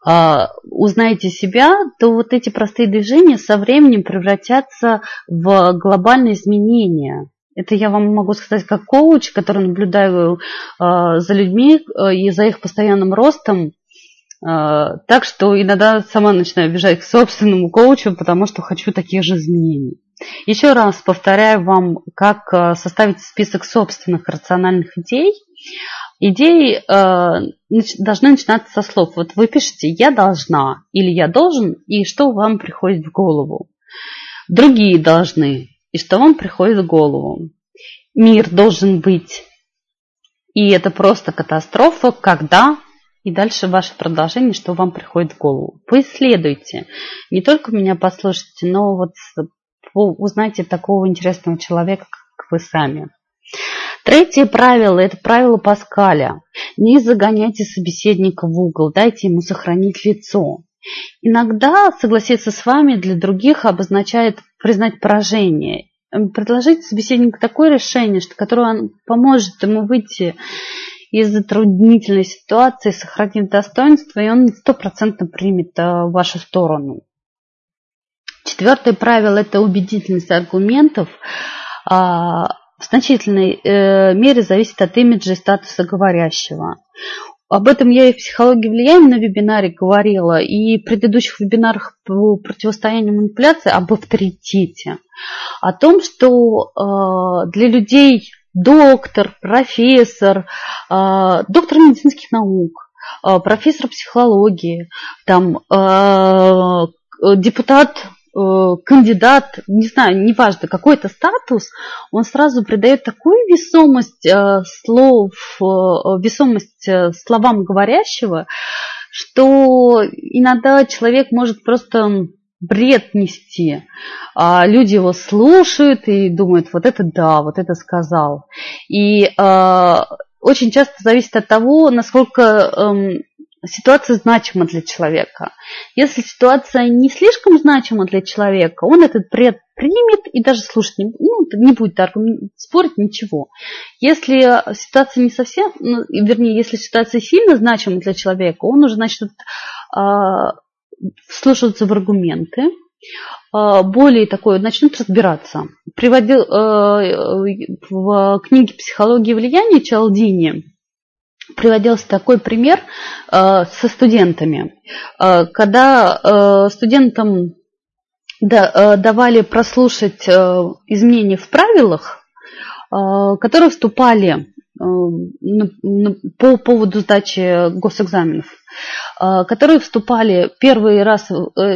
Speaker 1: а, узнаете себя, то вот эти простые движения со временем превратятся в глобальные изменения. Это я вам могу сказать как коуч, который наблюдаю э, за людьми э, и за их постоянным ростом. Э, так что иногда сама начинаю бежать к собственному коучу, потому что хочу таких же изменений. Еще раз повторяю вам, как э, составить список собственных рациональных идей. Идеи э, должны начинаться со слов. Вот вы пишете «я должна» или «я должен» и что вам приходит в голову. Другие должны и что вам приходит в голову. Мир должен быть. И это просто катастрофа, когда и дальше ваше продолжение, что вам приходит в голову. Вы исследуйте. Не только меня послушайте, но вот узнайте такого интересного человека, как вы сами. Третье правило – это правило Паскаля. Не загоняйте собеседника в угол, дайте ему сохранить лицо. Иногда согласиться с вами для других обозначает признать поражение. Предложить собеседнику такое решение, что, которое поможет ему выйти из затруднительной ситуации, сохранить достоинство, и он стопроцентно примет э, вашу сторону. Четвертое правило – это убедительность аргументов. А, в значительной э, мере зависит от имиджа и статуса говорящего. Об этом я и в психологии влияния на вебинаре говорила, и в предыдущих вебинарах по противостоянию манипуляции об авторитете. О том, что э, для людей доктор, профессор, э, доктор медицинских наук, э, профессор психологии, там, э, депутат Э, кандидат, не знаю, неважно, какой-то статус, он сразу придает такую весомость э, слов, э, весомость словам говорящего, что иногда человек может просто бред нести. А люди его слушают и думают, вот это да, вот это сказал. И э, очень часто зависит от того, насколько э, ситуация значима для человека. Если ситуация не слишком значима для человека, он этот бред примет и даже слушать не, ну, не будет спорить ничего. Если ситуация не совсем, ну, вернее, если ситуация сильно значима для человека, он уже начнет э, вслушиваться в аргументы, э, более такое, начнет разбираться. Приводил э, в книге «Психология влияния» Чалдини приводился такой пример э, со студентами. Э, когда студентам да, давали прослушать изменения в правилах, которые вступали по поводу сдачи госэкзаменов, э, которые вступали первый раз э,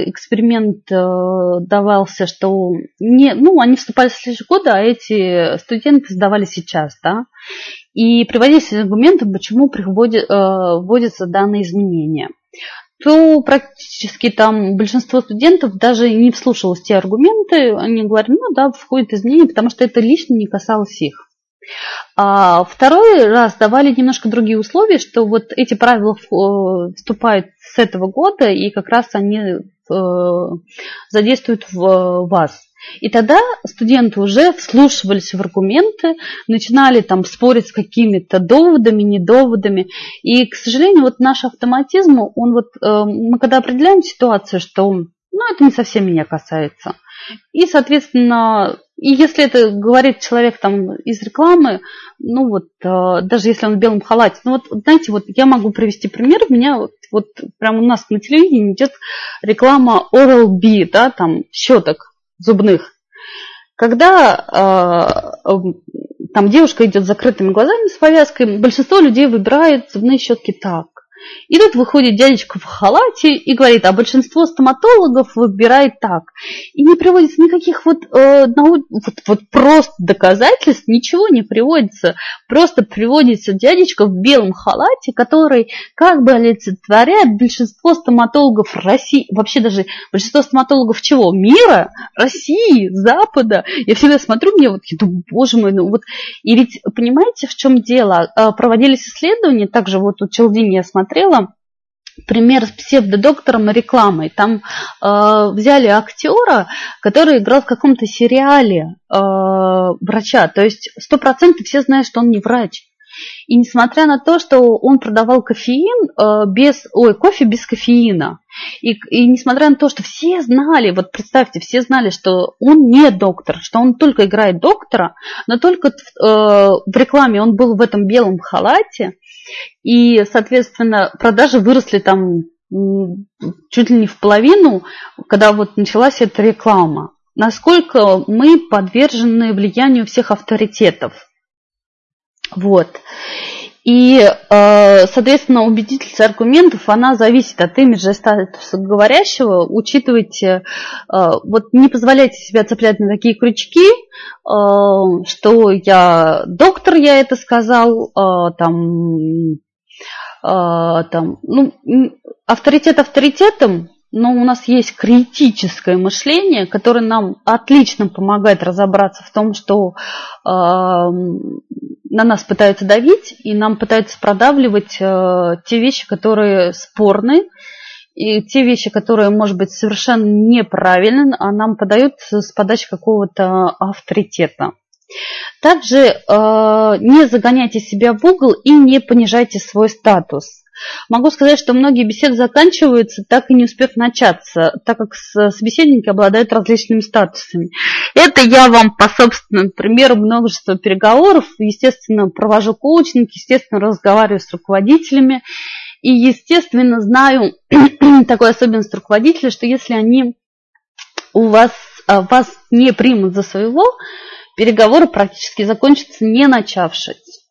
Speaker 1: эксперимент э, давался, что не, ну, они вступали в следующие годы, а эти студенты сдавали сейчас, да, и приводились аргументы, почему приводит, вводятся данные изменения то практически там большинство студентов даже не вслушалось те аргументы, они говорят, ну да, входит изменения, потому что это лично не касалось их. А второй раз давали немножко другие условия, что вот эти правила э, вступают с этого года, и как раз они э, задействуют в вас. И тогда студенты уже вслушивались в аргументы, начинали там спорить с какими-то доводами, недоводами. И, к сожалению, вот наш автоматизм, он вот, э, мы когда определяем ситуацию, что ну, это не совсем меня касается. И, соответственно, и если это говорит человек там из рекламы, ну вот, э, даже если он в белом халате, ну вот, знаете, вот я могу привести пример, у меня вот, вот прямо у нас на телевидении идет реклама Oral-B, да, там, щеток зубных. Когда э, там девушка идет с закрытыми глазами с повязкой, большинство людей выбирает зубные щетки так. И тут выходит дядечка в халате и говорит, а большинство стоматологов выбирает так. И не приводится никаких вот, э, нау... вот, вот просто доказательств, ничего не приводится. Просто приводится дядечка в белом халате, который как бы олицетворяет большинство стоматологов России, вообще даже большинство стоматологов чего? Мира, России, Запада. Я всегда смотрю, мне вот, я думаю, боже мой, ну вот. И ведь понимаете, в чем дело? Э, проводились исследования, также вот у Челдини я смотрела, смотрела пример с псевдодоктором и рекламой. Там э, взяли актера, который играл в каком-то сериале э, врача. То есть сто процентов все знают, что он не врач. И несмотря на то, что он продавал кофеин э, без, ой, кофе без кофеина, и, и несмотря на то, что все знали, вот представьте, все знали, что он не доктор, что он только играет доктора, но только э, в рекламе он был в этом белом халате, и, соответственно, продажи выросли там чуть ли не в половину, когда вот началась эта реклама. Насколько мы подвержены влиянию всех авторитетов. Вот. И, э, соответственно, убедительность аргументов, она зависит от имиджа статуса говорящего. Учитывайте, э, вот не позволяйте себя цеплять на такие крючки, э, что я доктор, я это сказал, там, там, ну, авторитет авторитетом, но у нас есть критическое мышление, которое нам отлично помогает разобраться в том, что на нас пытаются давить, и нам пытаются продавливать э, те вещи, которые спорны, и те вещи, которые, может быть, совершенно неправильны, а нам подают с подачи какого-то авторитета. Также э, не загоняйте себя в угол и не понижайте свой статус. Могу сказать, что многие беседы заканчиваются, так и не успев начаться, так как собеседники обладают различными статусами. Это я вам по собственному примеру множество переговоров, естественно, провожу коучинг, естественно, разговариваю с руководителями. И, естественно, знаю [CLEARS THROAT] такой особенность руководителя, что если они у вас, а, вас не примут за своего, переговоры практически закончатся не начавшись.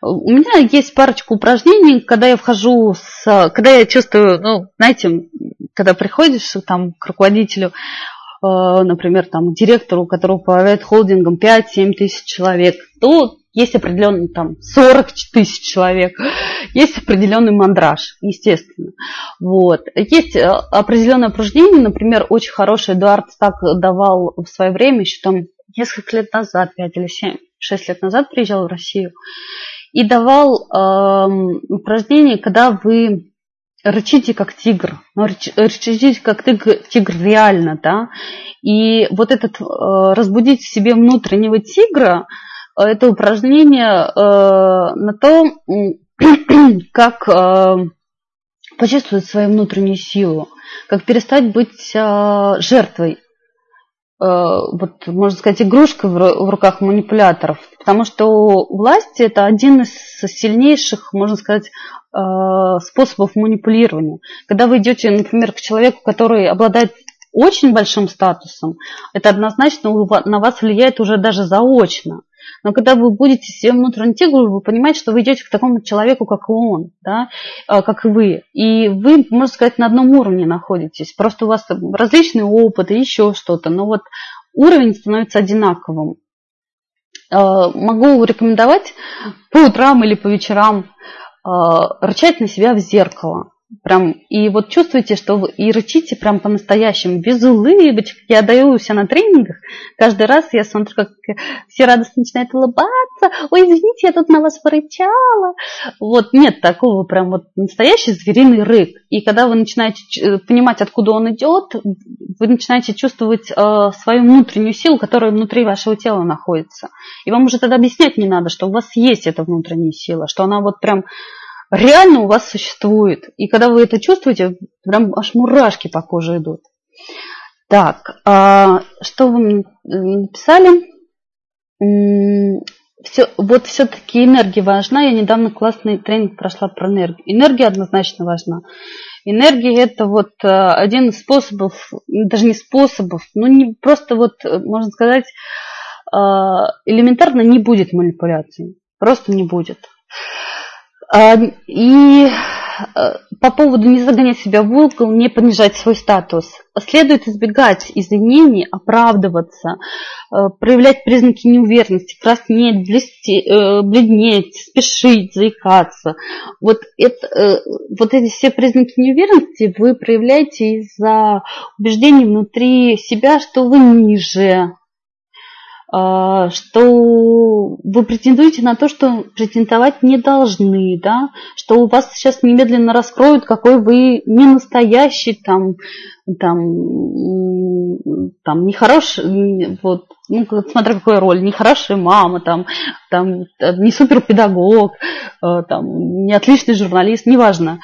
Speaker 1: У меня есть парочка упражнений, когда я вхожу с... Когда я чувствую, ну, знаете, когда приходишь там к руководителю, э, например, там, директору, который управляет холдингом 5-7 тысяч человек, то есть определенный там 40 тысяч человек, есть определенный мандраж, естественно. Вот. Есть э, определенное упражнение, например, очень хороший Эдуард так давал в свое время, еще там несколько лет назад, 5 или 7, 6 лет назад приезжал в Россию и давал э, упражнение, когда вы рычите как тигр, ну, рычите как тигр, тигр реально, да, и вот этот э, разбудить в себе внутреннего тигра, э, это упражнение э, на то, [CLEARS THROAT] как э, почувствовать свою внутреннюю силу, как перестать быть э, жертвой вот, можно сказать, игрушкой в руках манипуляторов, потому что власть это один из сильнейших, можно сказать, э, способов манипулирования. Когда вы идете, например, к человеку, который обладает очень большим статусом, это однозначно на вас влияет уже даже заочно. Но когда вы будете себе внутренний тигр, вы понимаете, что вы идете к такому человеку, как он, да, а, как и вы. И вы, можно сказать, на одном уровне находитесь. Просто у вас различные опыты, еще что-то. Но вот уровень становится одинаковым. А, могу рекомендовать по утрам или по вечерам а, рычать на себя в зеркало. Прям, и вот чувствуете, что вы и рычите прям по-настоящему, без улыбочек. Я даю себя на тренингах. Каждый раз я смотрю, как все радостно начинают улыбаться. Ой, извините, я тут на вас порычала. Вот нет такого прям вот настоящий звериный рык. И когда вы начинаете э, понимать, откуда он идет, вы начинаете чувствовать э, свою внутреннюю силу, которая внутри вашего тела находится. И вам уже тогда объяснять не надо, что у вас есть эта внутренняя сила, что она вот прям реально у вас существует. И когда вы это чувствуете, прям аж мурашки по коже идут. Так, а, что вы мне написали? Все, вот все-таки энергия важна. Я недавно классный тренинг прошла про энергию. Энергия однозначно важна. Энергия это вот э, один из способов, даже не способов, ну не просто вот, э, можно сказать, э, элементарно не будет манипуляций. Просто не будет. И э, по поводу не загонять себя в угол, не понижать свой статус. Следует избегать извинений, оправдываться, э, проявлять признаки неуверенности, краснеть, блести, э, бледнеть, спешить, заикаться. Вот, это, вот эти все признаки неуверенности вы проявляете из-за убеждений внутри себя, что вы ниже, что вы претендуете на то, что претендовать не должны, да, что у вас сейчас немедленно раскроют, какой вы не настоящий, там, там, там нехороший, вот, ну, смотря какую роль, нехорошая мама, там, там, не суперпедагог, э, там, не отличный журналист, неважно.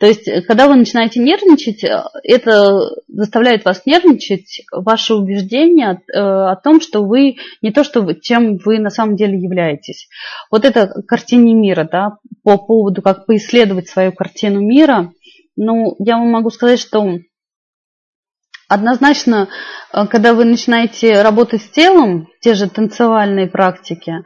Speaker 1: То есть, когда вы начинаете нервничать, э, это заставляет вас нервничать, ваше убеждение э, о том, что вы не то, что вы, чем вы на самом деле являетесь. Вот это картине мира, да, по поводу, как поисследовать свою картину мира, ну, я вам могу сказать, что Однозначно, э, когда вы начинаете работать с телом, те же танцевальные практики,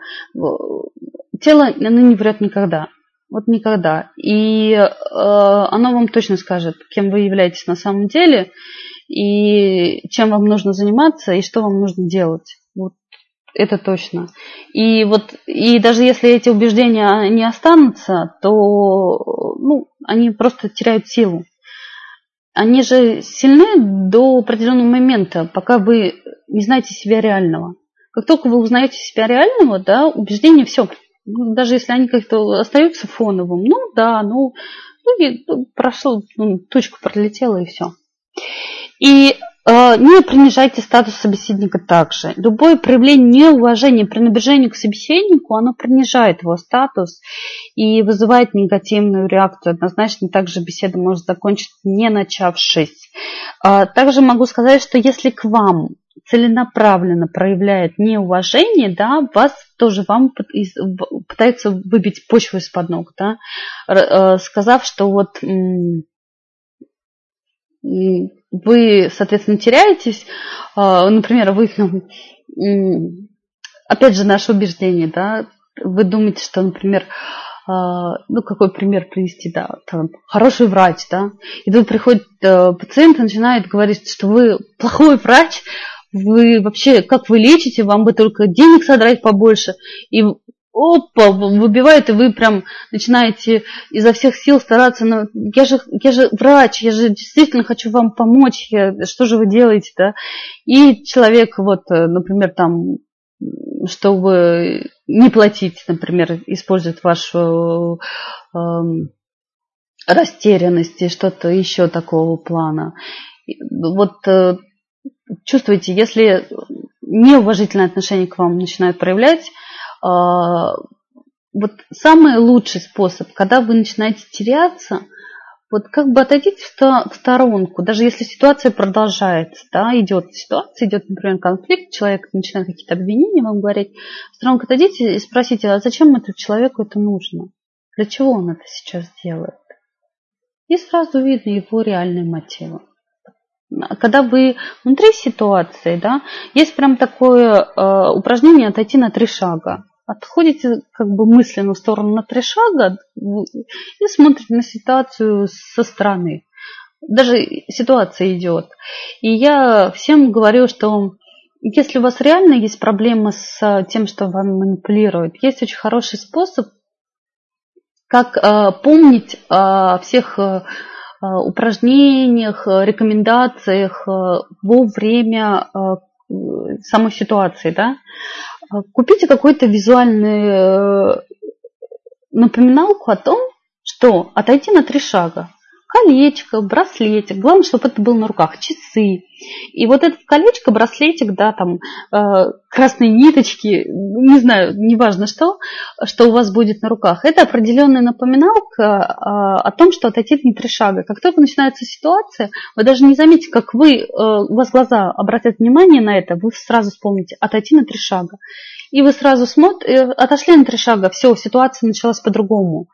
Speaker 1: тело оно не врет никогда. Вот никогда. И э, оно вам точно скажет, кем вы являетесь на самом деле, и чем вам нужно заниматься, и что вам нужно делать. Вот это точно. И вот и даже если эти убеждения не останутся, то ну, они просто теряют силу они же сильны до определенного момента, пока вы не знаете себя реального. Как только вы узнаете себя реального, да, убеждение все. Ну, даже если они как-то остаются фоновым, ну да, ну, ну прошло, ну, тучка пролетела и все. И э, не принижайте статус собеседника также. Любое проявление неуважения, пренебрежения к собеседнику, оно принижает его статус и вызывает негативную реакцию. Однозначно также беседа может закончиться не начавшись. Э, также могу сказать, что если к вам целенаправленно проявляет неуважение, да, вас тоже вам пытается выбить почву из-под ног, да, э, сказав, что вот вы, соответственно, теряетесь, а, например, вы, опять же, наше убеждение, да, вы думаете, что, например, а, ну, какой пример привести, да, там, хороший врач, да, и тут приходит э, пациент и начинает говорить, что вы плохой врач, вы вообще, как вы лечите, вам бы только денег содрать побольше, и опа, выбивает, и вы прям начинаете изо всех сил стараться, ну, я же, я же врач, я же действительно хочу вам помочь, я, что же вы делаете, да? И человек, вот, э, например, там, чтобы не платить, например, использует вашу э, растерянность и что-то еще такого плана. Вот э, чувствуете, если неуважительное отношение к вам начинают проявлять, а, вот самый лучший способ, когда вы начинаете теряться, вот как бы отойдите в сторонку, даже если ситуация продолжается, да, идет ситуация, идет, например, конфликт, человек начинает какие-то обвинения вам говорить, в сторонку отойдите и спросите, а зачем этому человеку это нужно? Для чего он это сейчас делает? И сразу видно его реальные мотивы. Когда вы внутри ситуации, да, есть прям такое э, упражнение отойти на три шага отходите как бы мысленно в сторону на три шага и смотрите на ситуацию со стороны. Даже ситуация идет. И я всем говорю, что если у вас реально есть проблема с тем, что вам манипулируют, есть очень хороший способ, как э, помнить о всех э, упражнениях, рекомендациях э, во время э, самой ситуации, да, купите какой-то визуальный э, напоминалку о том, что отойти на три шага. Колечко, браслетик. Главное, чтобы это было на руках. Часы. И вот это колечко, браслетик, да, там э, красные ниточки, не знаю, неважно что, что у вас будет на руках. Это определенная напоминалка э, о том, что отойти на три шага. Как только начинается ситуация, вы даже не заметите, как вы, э, у вас глаза обратят внимание на это, вы сразу вспомните отойти на три шага и вы сразу смотрите, э, отошли на три шага, все, ситуация началась по-другому.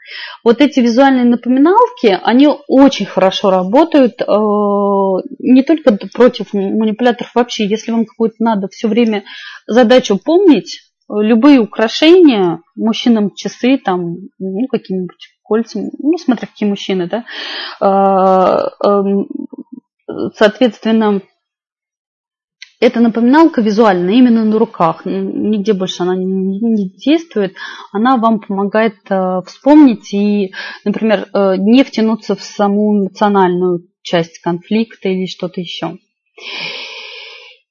Speaker 1: Вот эти визуальные напоминалки, они очень хорошо работают, э, не только против манипуляторов вообще, если вам какую-то надо все время задачу помнить, любые украшения, мужчинам часы, там, ну, какие-нибудь кольца, ну, смотря какие мужчины, да, э, эм, соответственно, эта напоминалка визуально именно на руках, нигде больше она не действует, она вам помогает э, вспомнить и, например, э, не втянуться в саму эмоциональную часть конфликта или что-то еще.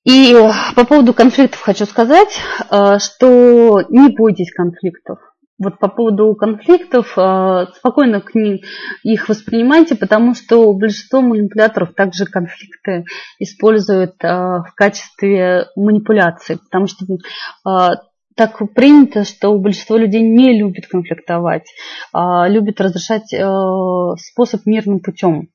Speaker 1: И по поводу конфликтов хочу сказать, что не бойтесь конфликтов. Вот по поводу конфликтов, спокойно к ним, их воспринимайте, потому что большинство манипуляторов также конфликты используют в качестве манипуляции, потому что так принято, что большинство людей не любит конфликтовать, а любит разрешать э, способ мирным путем.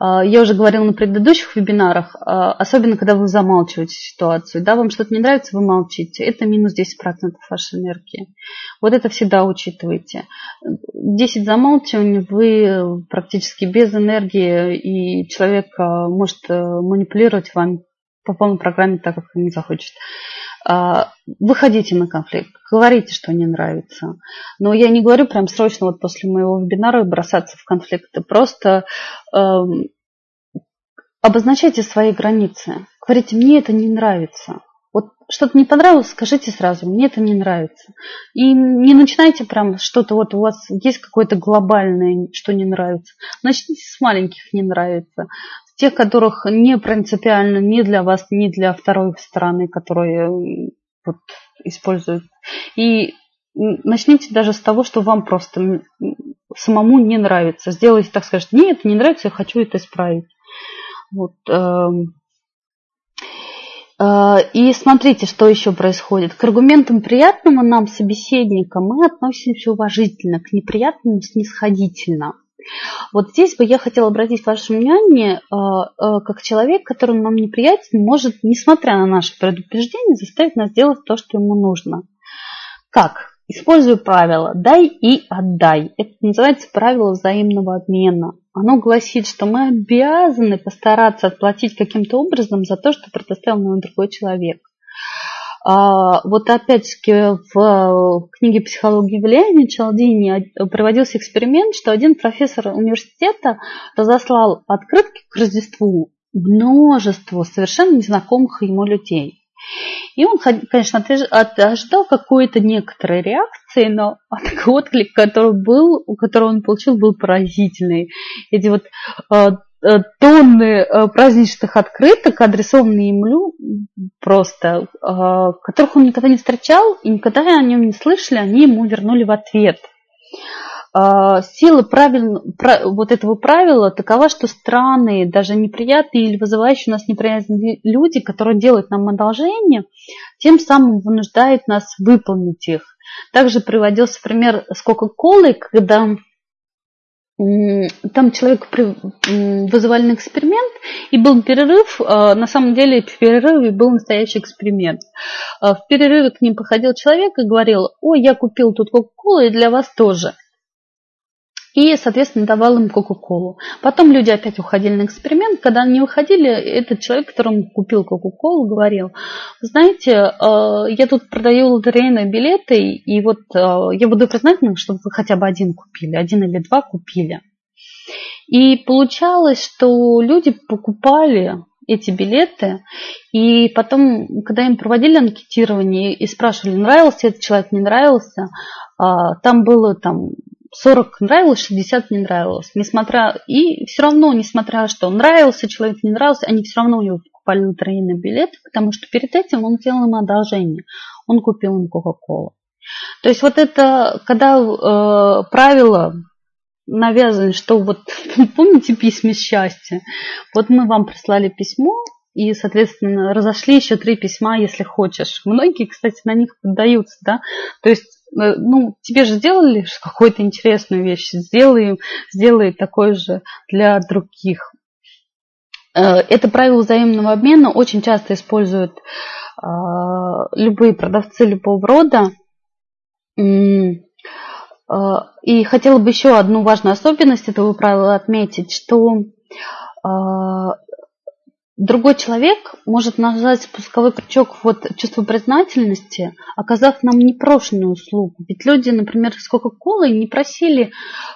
Speaker 1: А, я уже говорила на предыдущих вебинарах, а, особенно когда вы замалчиваете ситуацию. Да, вам что-то не нравится, вы молчите. Это минус 10% вашей энергии. Вот это всегда учитывайте. 10 замалчиваний, вы практически без энергии, и человек может э, манипулировать вами по полной программе так, как не захочет. А, выходите на конфликт, говорите, что не нравится. Но я не говорю прям срочно вот после моего вебинара бросаться в конфликты. Просто эм, обозначайте свои границы. Говорите, мне это не нравится. Вот что-то не понравилось, скажите сразу, мне это не нравится. И не начинайте прям что-то, вот у вас есть какое-то глобальное, что не нравится. Начните с маленьких не нравится тех, которых не принципиально ни для вас, ни для второй стороны, которые вот, используют. И начните даже с того, что вам просто самому не нравится. Сделайте, так сказать, нет, не нравится, я хочу это исправить. Вот. Эм, э, и смотрите, что еще происходит. К аргументам приятного нам собеседника мы относимся уважительно, к неприятным снисходительно. Вот здесь бы я хотела обратить ваше внимание, э, э, как человек, который нам неприятен, может, несмотря на наши предупреждения, заставить нас делать то, что ему нужно. Как? Использую правило «дай и отдай». Это называется правило взаимного обмена. Оно гласит, что мы обязаны постараться отплатить каким-то образом за то, что предоставил нам другой человек. А, вот опять-таки в книге «Психология влияния» Чалдини проводился эксперимент, что один профессор университета разослал открытки к Рождеству множеству совершенно незнакомых ему людей. И он, конечно, ожидал какой-то некоторой реакции, но [LAUGHS] отклик, который был, который он получил, был поразительный. Эти вот а, тонны э, праздничных открыток, адресованные ему просто, э, которых он никогда не встречал и никогда о нем не слышали, они ему вернули в ответ. Сила правил, вот этого правила такова, что странные, даже неприятные или вызывающие у нас неприятные люди, которые делают нам одолжение, тем самым вынуждают нас выполнить их. Также приводился пример с Кока-Колой, когда там человек вызывали на эксперимент, и был перерыв. А, на самом деле в перерыве был настоящий эксперимент. А, в перерыве к ним походил человек и говорил, ой, я купил тут Кока-Колу и для вас тоже и, соответственно, давал им Кока-Колу. Потом люди опять уходили на эксперимент. Когда они выходили, этот человек, которому купил Кока-Колу, говорил, знаете, э, я тут продаю лотерейные билеты, и вот э, я буду признательна, чтобы вы хотя бы один купили, один или два купили. И получалось, что люди покупали эти билеты, и потом, когда им проводили анкетирование и спрашивали, нравился этот человек, не нравился, а, там было там 40 нравилось, 60 не нравилось. Несмотря, и все равно, несмотря что нравился человек, не нравился, они все равно у него покупали лотерейный билет, потому что перед этим он сделал им одолжение. Он купил им Кока-Колу. То есть вот это, когда э, правило навязаны, что вот [LAUGHS] помните письма счастья? Вот мы вам прислали письмо, и, соответственно, разошли еще три письма, если хочешь. Многие, кстати, на них поддаются, да. То есть ну, тебе же сделали какую-то интересную вещь, сделай, сделай такое же для других. Э, это правило взаимного обмена очень часто используют э, любые продавцы любого рода. И хотела бы еще одну важную особенность этого правила отметить, что другой человек может нажать спусковой крючок вот чувство признательности, оказав нам непрошенную услугу. Ведь люди, например, с Кока-Колой не просили, э,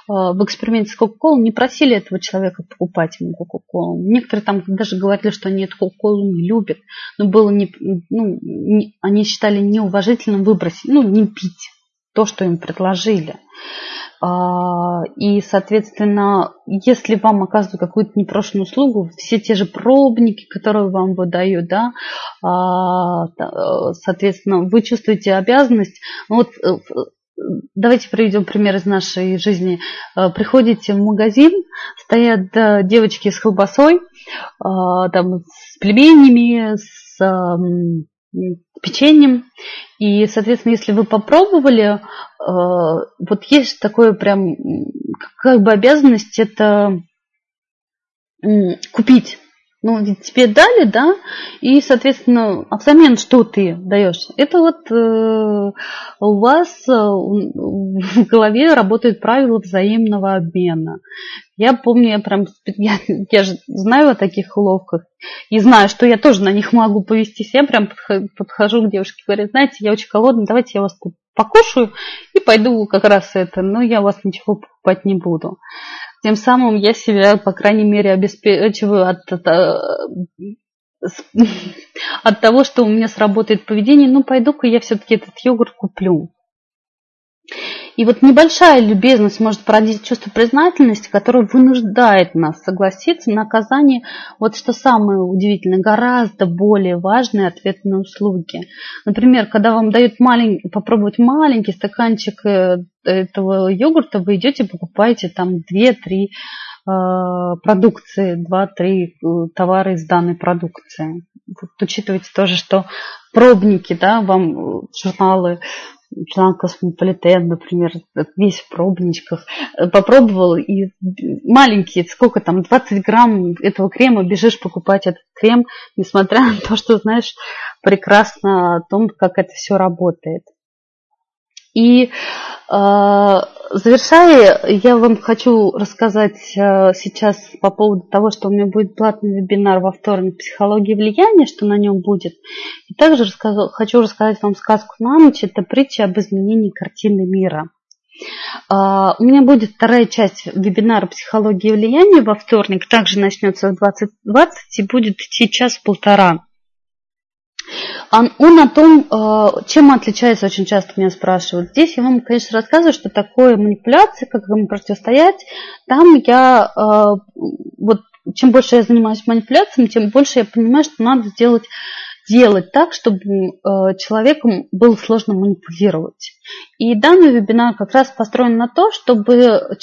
Speaker 1: в эксперименте с Кока-Колой не просили этого человека покупать ему Кока-Колу. Некоторые там даже говорили, что они эту Кока-Колу не любят, но было не, ну, не, они считали неуважительным выбросить, ну, не пить то, что им предложили. А, и, соответственно, если вам оказывают какую-то непрошенную услугу, все те же пробники, которые вам выдают, да, а, соответственно, вы чувствуете обязанность. Ну вот э, Давайте приведем пример из нашей жизни. Э, приходите в магазин, стоят девочки с колбасой, там, с пельменями, с печеньем. И, соответственно, если вы попробовали, э, вот есть такое прям как бы обязанность это купить. Ну, тебе дали, да, и, соответственно, а взамен что ты даешь? Это вот э, у вас э, в [LAUGHS] голове работают правила взаимного обмена. Я помню, я прям, [LAUGHS] я, я же знаю о таких уловках и знаю, что я тоже на них могу повестись. Я прям подхожу к девушке говорю, знаете, я очень голодна, давайте я вас тут покушаю и пойду как раз это, но я у вас ничего покупать не буду. Тем самым я себя, по крайней мере, обеспечиваю от, от, [LAUGHS] от того, что у меня сработает поведение. Ну, пойду-ка я все-таки этот йогурт куплю. И вот небольшая любезность может породить чувство признательности, которое вынуждает нас согласиться на оказание, вот что самое удивительное, гораздо более важные ответные услуги. Например, когда вам дают малень... попробовать маленький стаканчик э, этого йогурта, вы идете, покупаете там 2-3 э, продукции, 2-3 э, товара из данной продукции. Вот учитывайте тоже, что пробники, да, вам журналы журнал Космополитен, например, весь в пробничках, э, попробовал, и маленькие, сколько там, 20 грамм этого крема, бежишь покупать этот крем, несмотря [LAUGHS] на то, что знаешь прекрасно о том, как это все работает. И э, завершая, я вам хочу рассказать э, сейчас по поводу того, что у меня будет платный вебинар во вторник «Психология влияния», что на нем будет. И также рассказу, хочу рассказать вам сказку на ночь. Это притча об изменении картины мира. Uh, у меня будет вторая часть вебинара «Психология влияния» во вторник. Также начнется в 20.20 и будет идти час-полтора. Он о том, э, чем отличается, очень часто меня спрашивают. Здесь я вам, конечно, рассказываю, что такое манипуляция, как ему противостоять. Там я, э, вот чем больше я занимаюсь манипуляциями, тем больше я понимаю, что надо сделать делать так, чтобы человеком было сложно манипулировать. И данный вебинар как раз построен на то, чтобы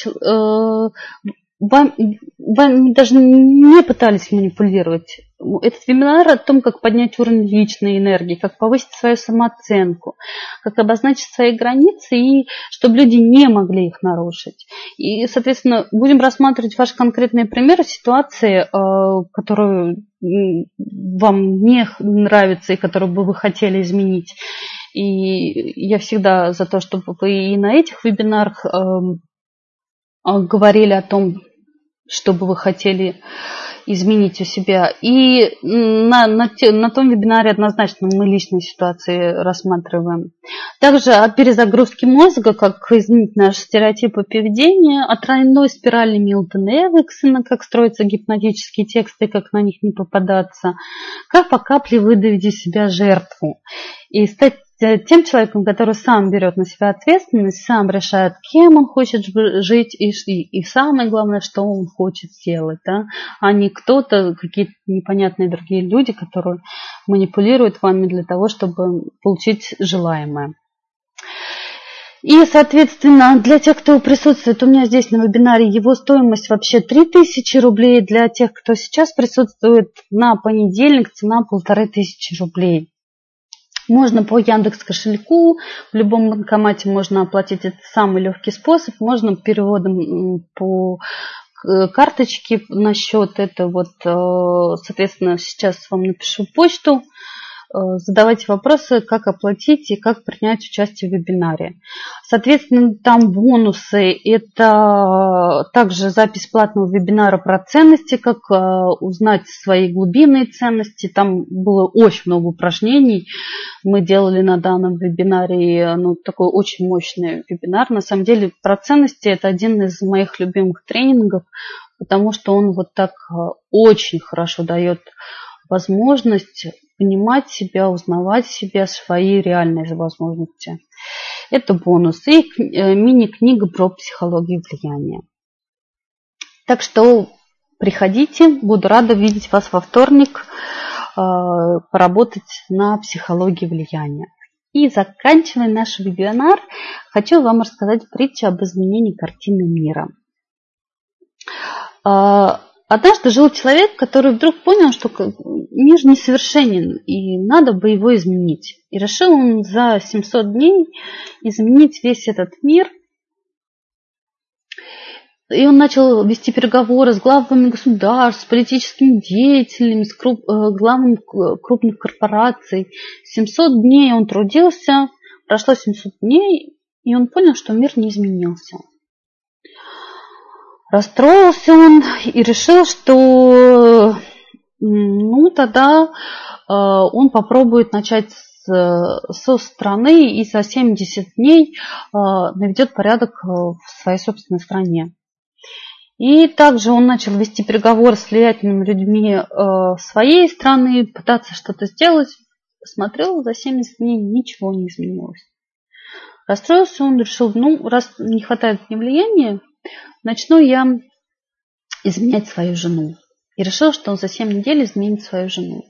Speaker 1: вам, вам даже не пытались манипулировать. Этот вебинар о том, как поднять уровень личной энергии, как повысить свою самооценку, как обозначить свои границы и чтобы люди не могли их нарушить. И, соответственно, будем рассматривать ваши конкретные примеры ситуации, э, которую вам не нравится и которую бы вы хотели изменить. И я всегда за то, чтобы вы и на этих вебинарах эм, говорили о том, что бы вы хотели изменить у себя. И на, на, на том вебинаре однозначно мы личные ситуации рассматриваем. Также о перезагрузке мозга, как изменить наши стереотипы поведения, о тройной спирали Милтона Эвиксона, как строятся гипнотические тексты, как на них не попадаться, как по капле выдавить из себя жертву и стать тем человеком, который сам берет на себя ответственность, сам решает, кем он хочет жить и, и, и самое главное, что он хочет сделать, да, а не кто-то, какие-то непонятные другие люди, которые манипулируют вами для того, чтобы получить желаемое. И, соответственно, для тех, кто присутствует у меня здесь на вебинаре, его стоимость вообще 3000 рублей. Для тех, кто сейчас присутствует на понедельник, цена полторы тысячи рублей. Можно по Яндекс кошельку, в любом банкомате можно оплатить. Это самый легкий способ. Можно переводом по карточке на счет. Это вот, э, соответственно, сейчас вам напишу почту. Э, задавайте вопросы, как оплатить и как принять участие в вебинаре. Соответственно, там бонусы. Это также запись платного вебинара про ценности, как э, узнать свои глубинные ценности. Там было очень много упражнений. Мы делали на данном вебинаре ну, такой очень мощный вебинар. На самом деле про ценности это один из моих любимых тренингов, потому что он вот так э, очень хорошо дает возможность понимать себя, узнавать себя, свои реальные возможности. Это бонус. И э, мини-книга про психологию влияния. Так что приходите, буду рада видеть вас во вторник, э, поработать на психологии влияния. И заканчивая наш вебинар, хочу вам рассказать притчу об изменении картины мира. Однажды жил человек, который вдруг понял, что мир несовершенен, и надо бы его изменить. И решил он за 700 дней изменить весь этот мир. И он начал вести переговоры с главами государств, с политическими деятелями, с круп, э, главами крупных корпораций. 700 дней он трудился, прошло 700 дней, и он понял, что мир не изменился. Расстроился он и решил, что ну тогда э, он попробует начать со страны и за 70 дней э, наведет порядок э, в своей собственной стране. И также он начал вести переговоры с влиятельными людьми своей страны, пытаться что-то сделать. Посмотрел, за 70 дней ничего не изменилось. Расстроился он, решил, ну, раз не хватает мне влияния, начну я изменять свою жену. И решил, что он за 7 недель изменит свою жену.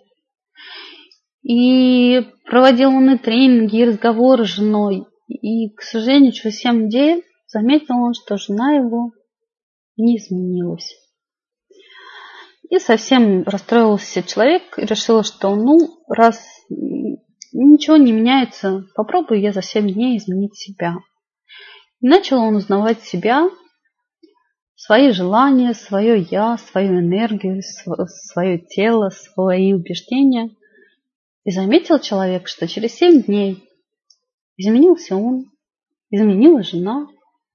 Speaker 1: И проводил он и тренинги, и разговоры с женой. И, к сожалению, через 7 недель заметил он, что жена его не изменилась. И совсем расстроился человек и решил, что ну, раз ничего не меняется, попробую я за 7 дней изменить себя. И начал он узнавать себя, свои желания, свое я, свою энергию, свое тело, свои убеждения. И заметил человек, что через семь дней изменился он, изменилась жена,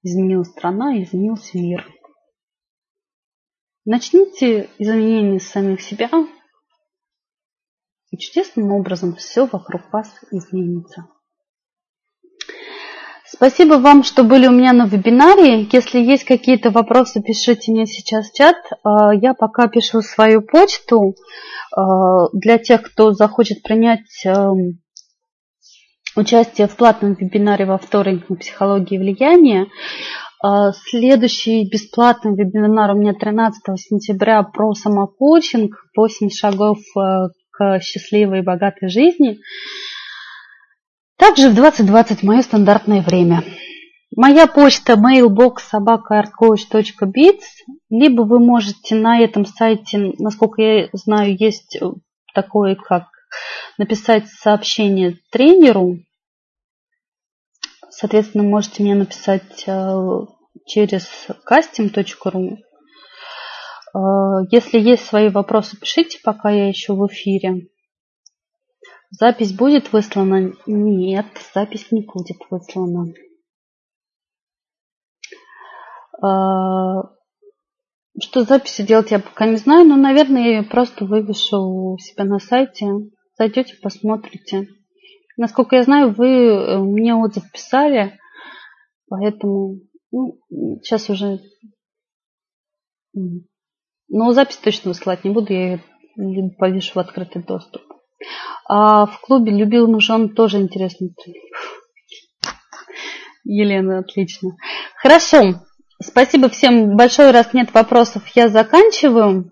Speaker 1: изменилась страна, изменился мир. Начните изменения самих себя, и чудесным образом все вокруг вас изменится. Спасибо вам, что были у меня на вебинаре. Если есть какие-то вопросы, пишите мне сейчас в чат. А, я пока пишу свою почту а, для тех, кто захочет принять эм, участие в платном вебинаре во вторник на психологии влияния. А, следующий бесплатный вебинар у меня 13 сентября про самокоучинг, 8 шагов э, к счастливой и богатой жизни. Также в 2020 мое стандартное время. Моя почта mailbox собака.artcoach.biz либо вы можете на этом сайте, насколько я знаю, есть такое, как написать сообщение тренеру. Соответственно, можете мне написать э, через casting.ru. Э, если есть свои вопросы, пишите, пока я еще в эфире. Запись будет выслана? Нет, запись не будет выслана. А, что записи делать, я пока не знаю, но, наверное, я ее просто вывешу у себя на сайте. Зайдете, посмотрите. Насколько я знаю, вы э, мне отзыв писали, поэтому ну, сейчас уже... Но запись точно высылать не буду, я ее повешу в открытый доступ. А в клубе любимых жен тоже интересно. Елена, отлично. Хорошо. Спасибо всем большое. Раз нет вопросов, я заканчиваю.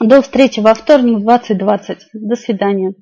Speaker 1: До встречи во вторник в 2020. До свидания.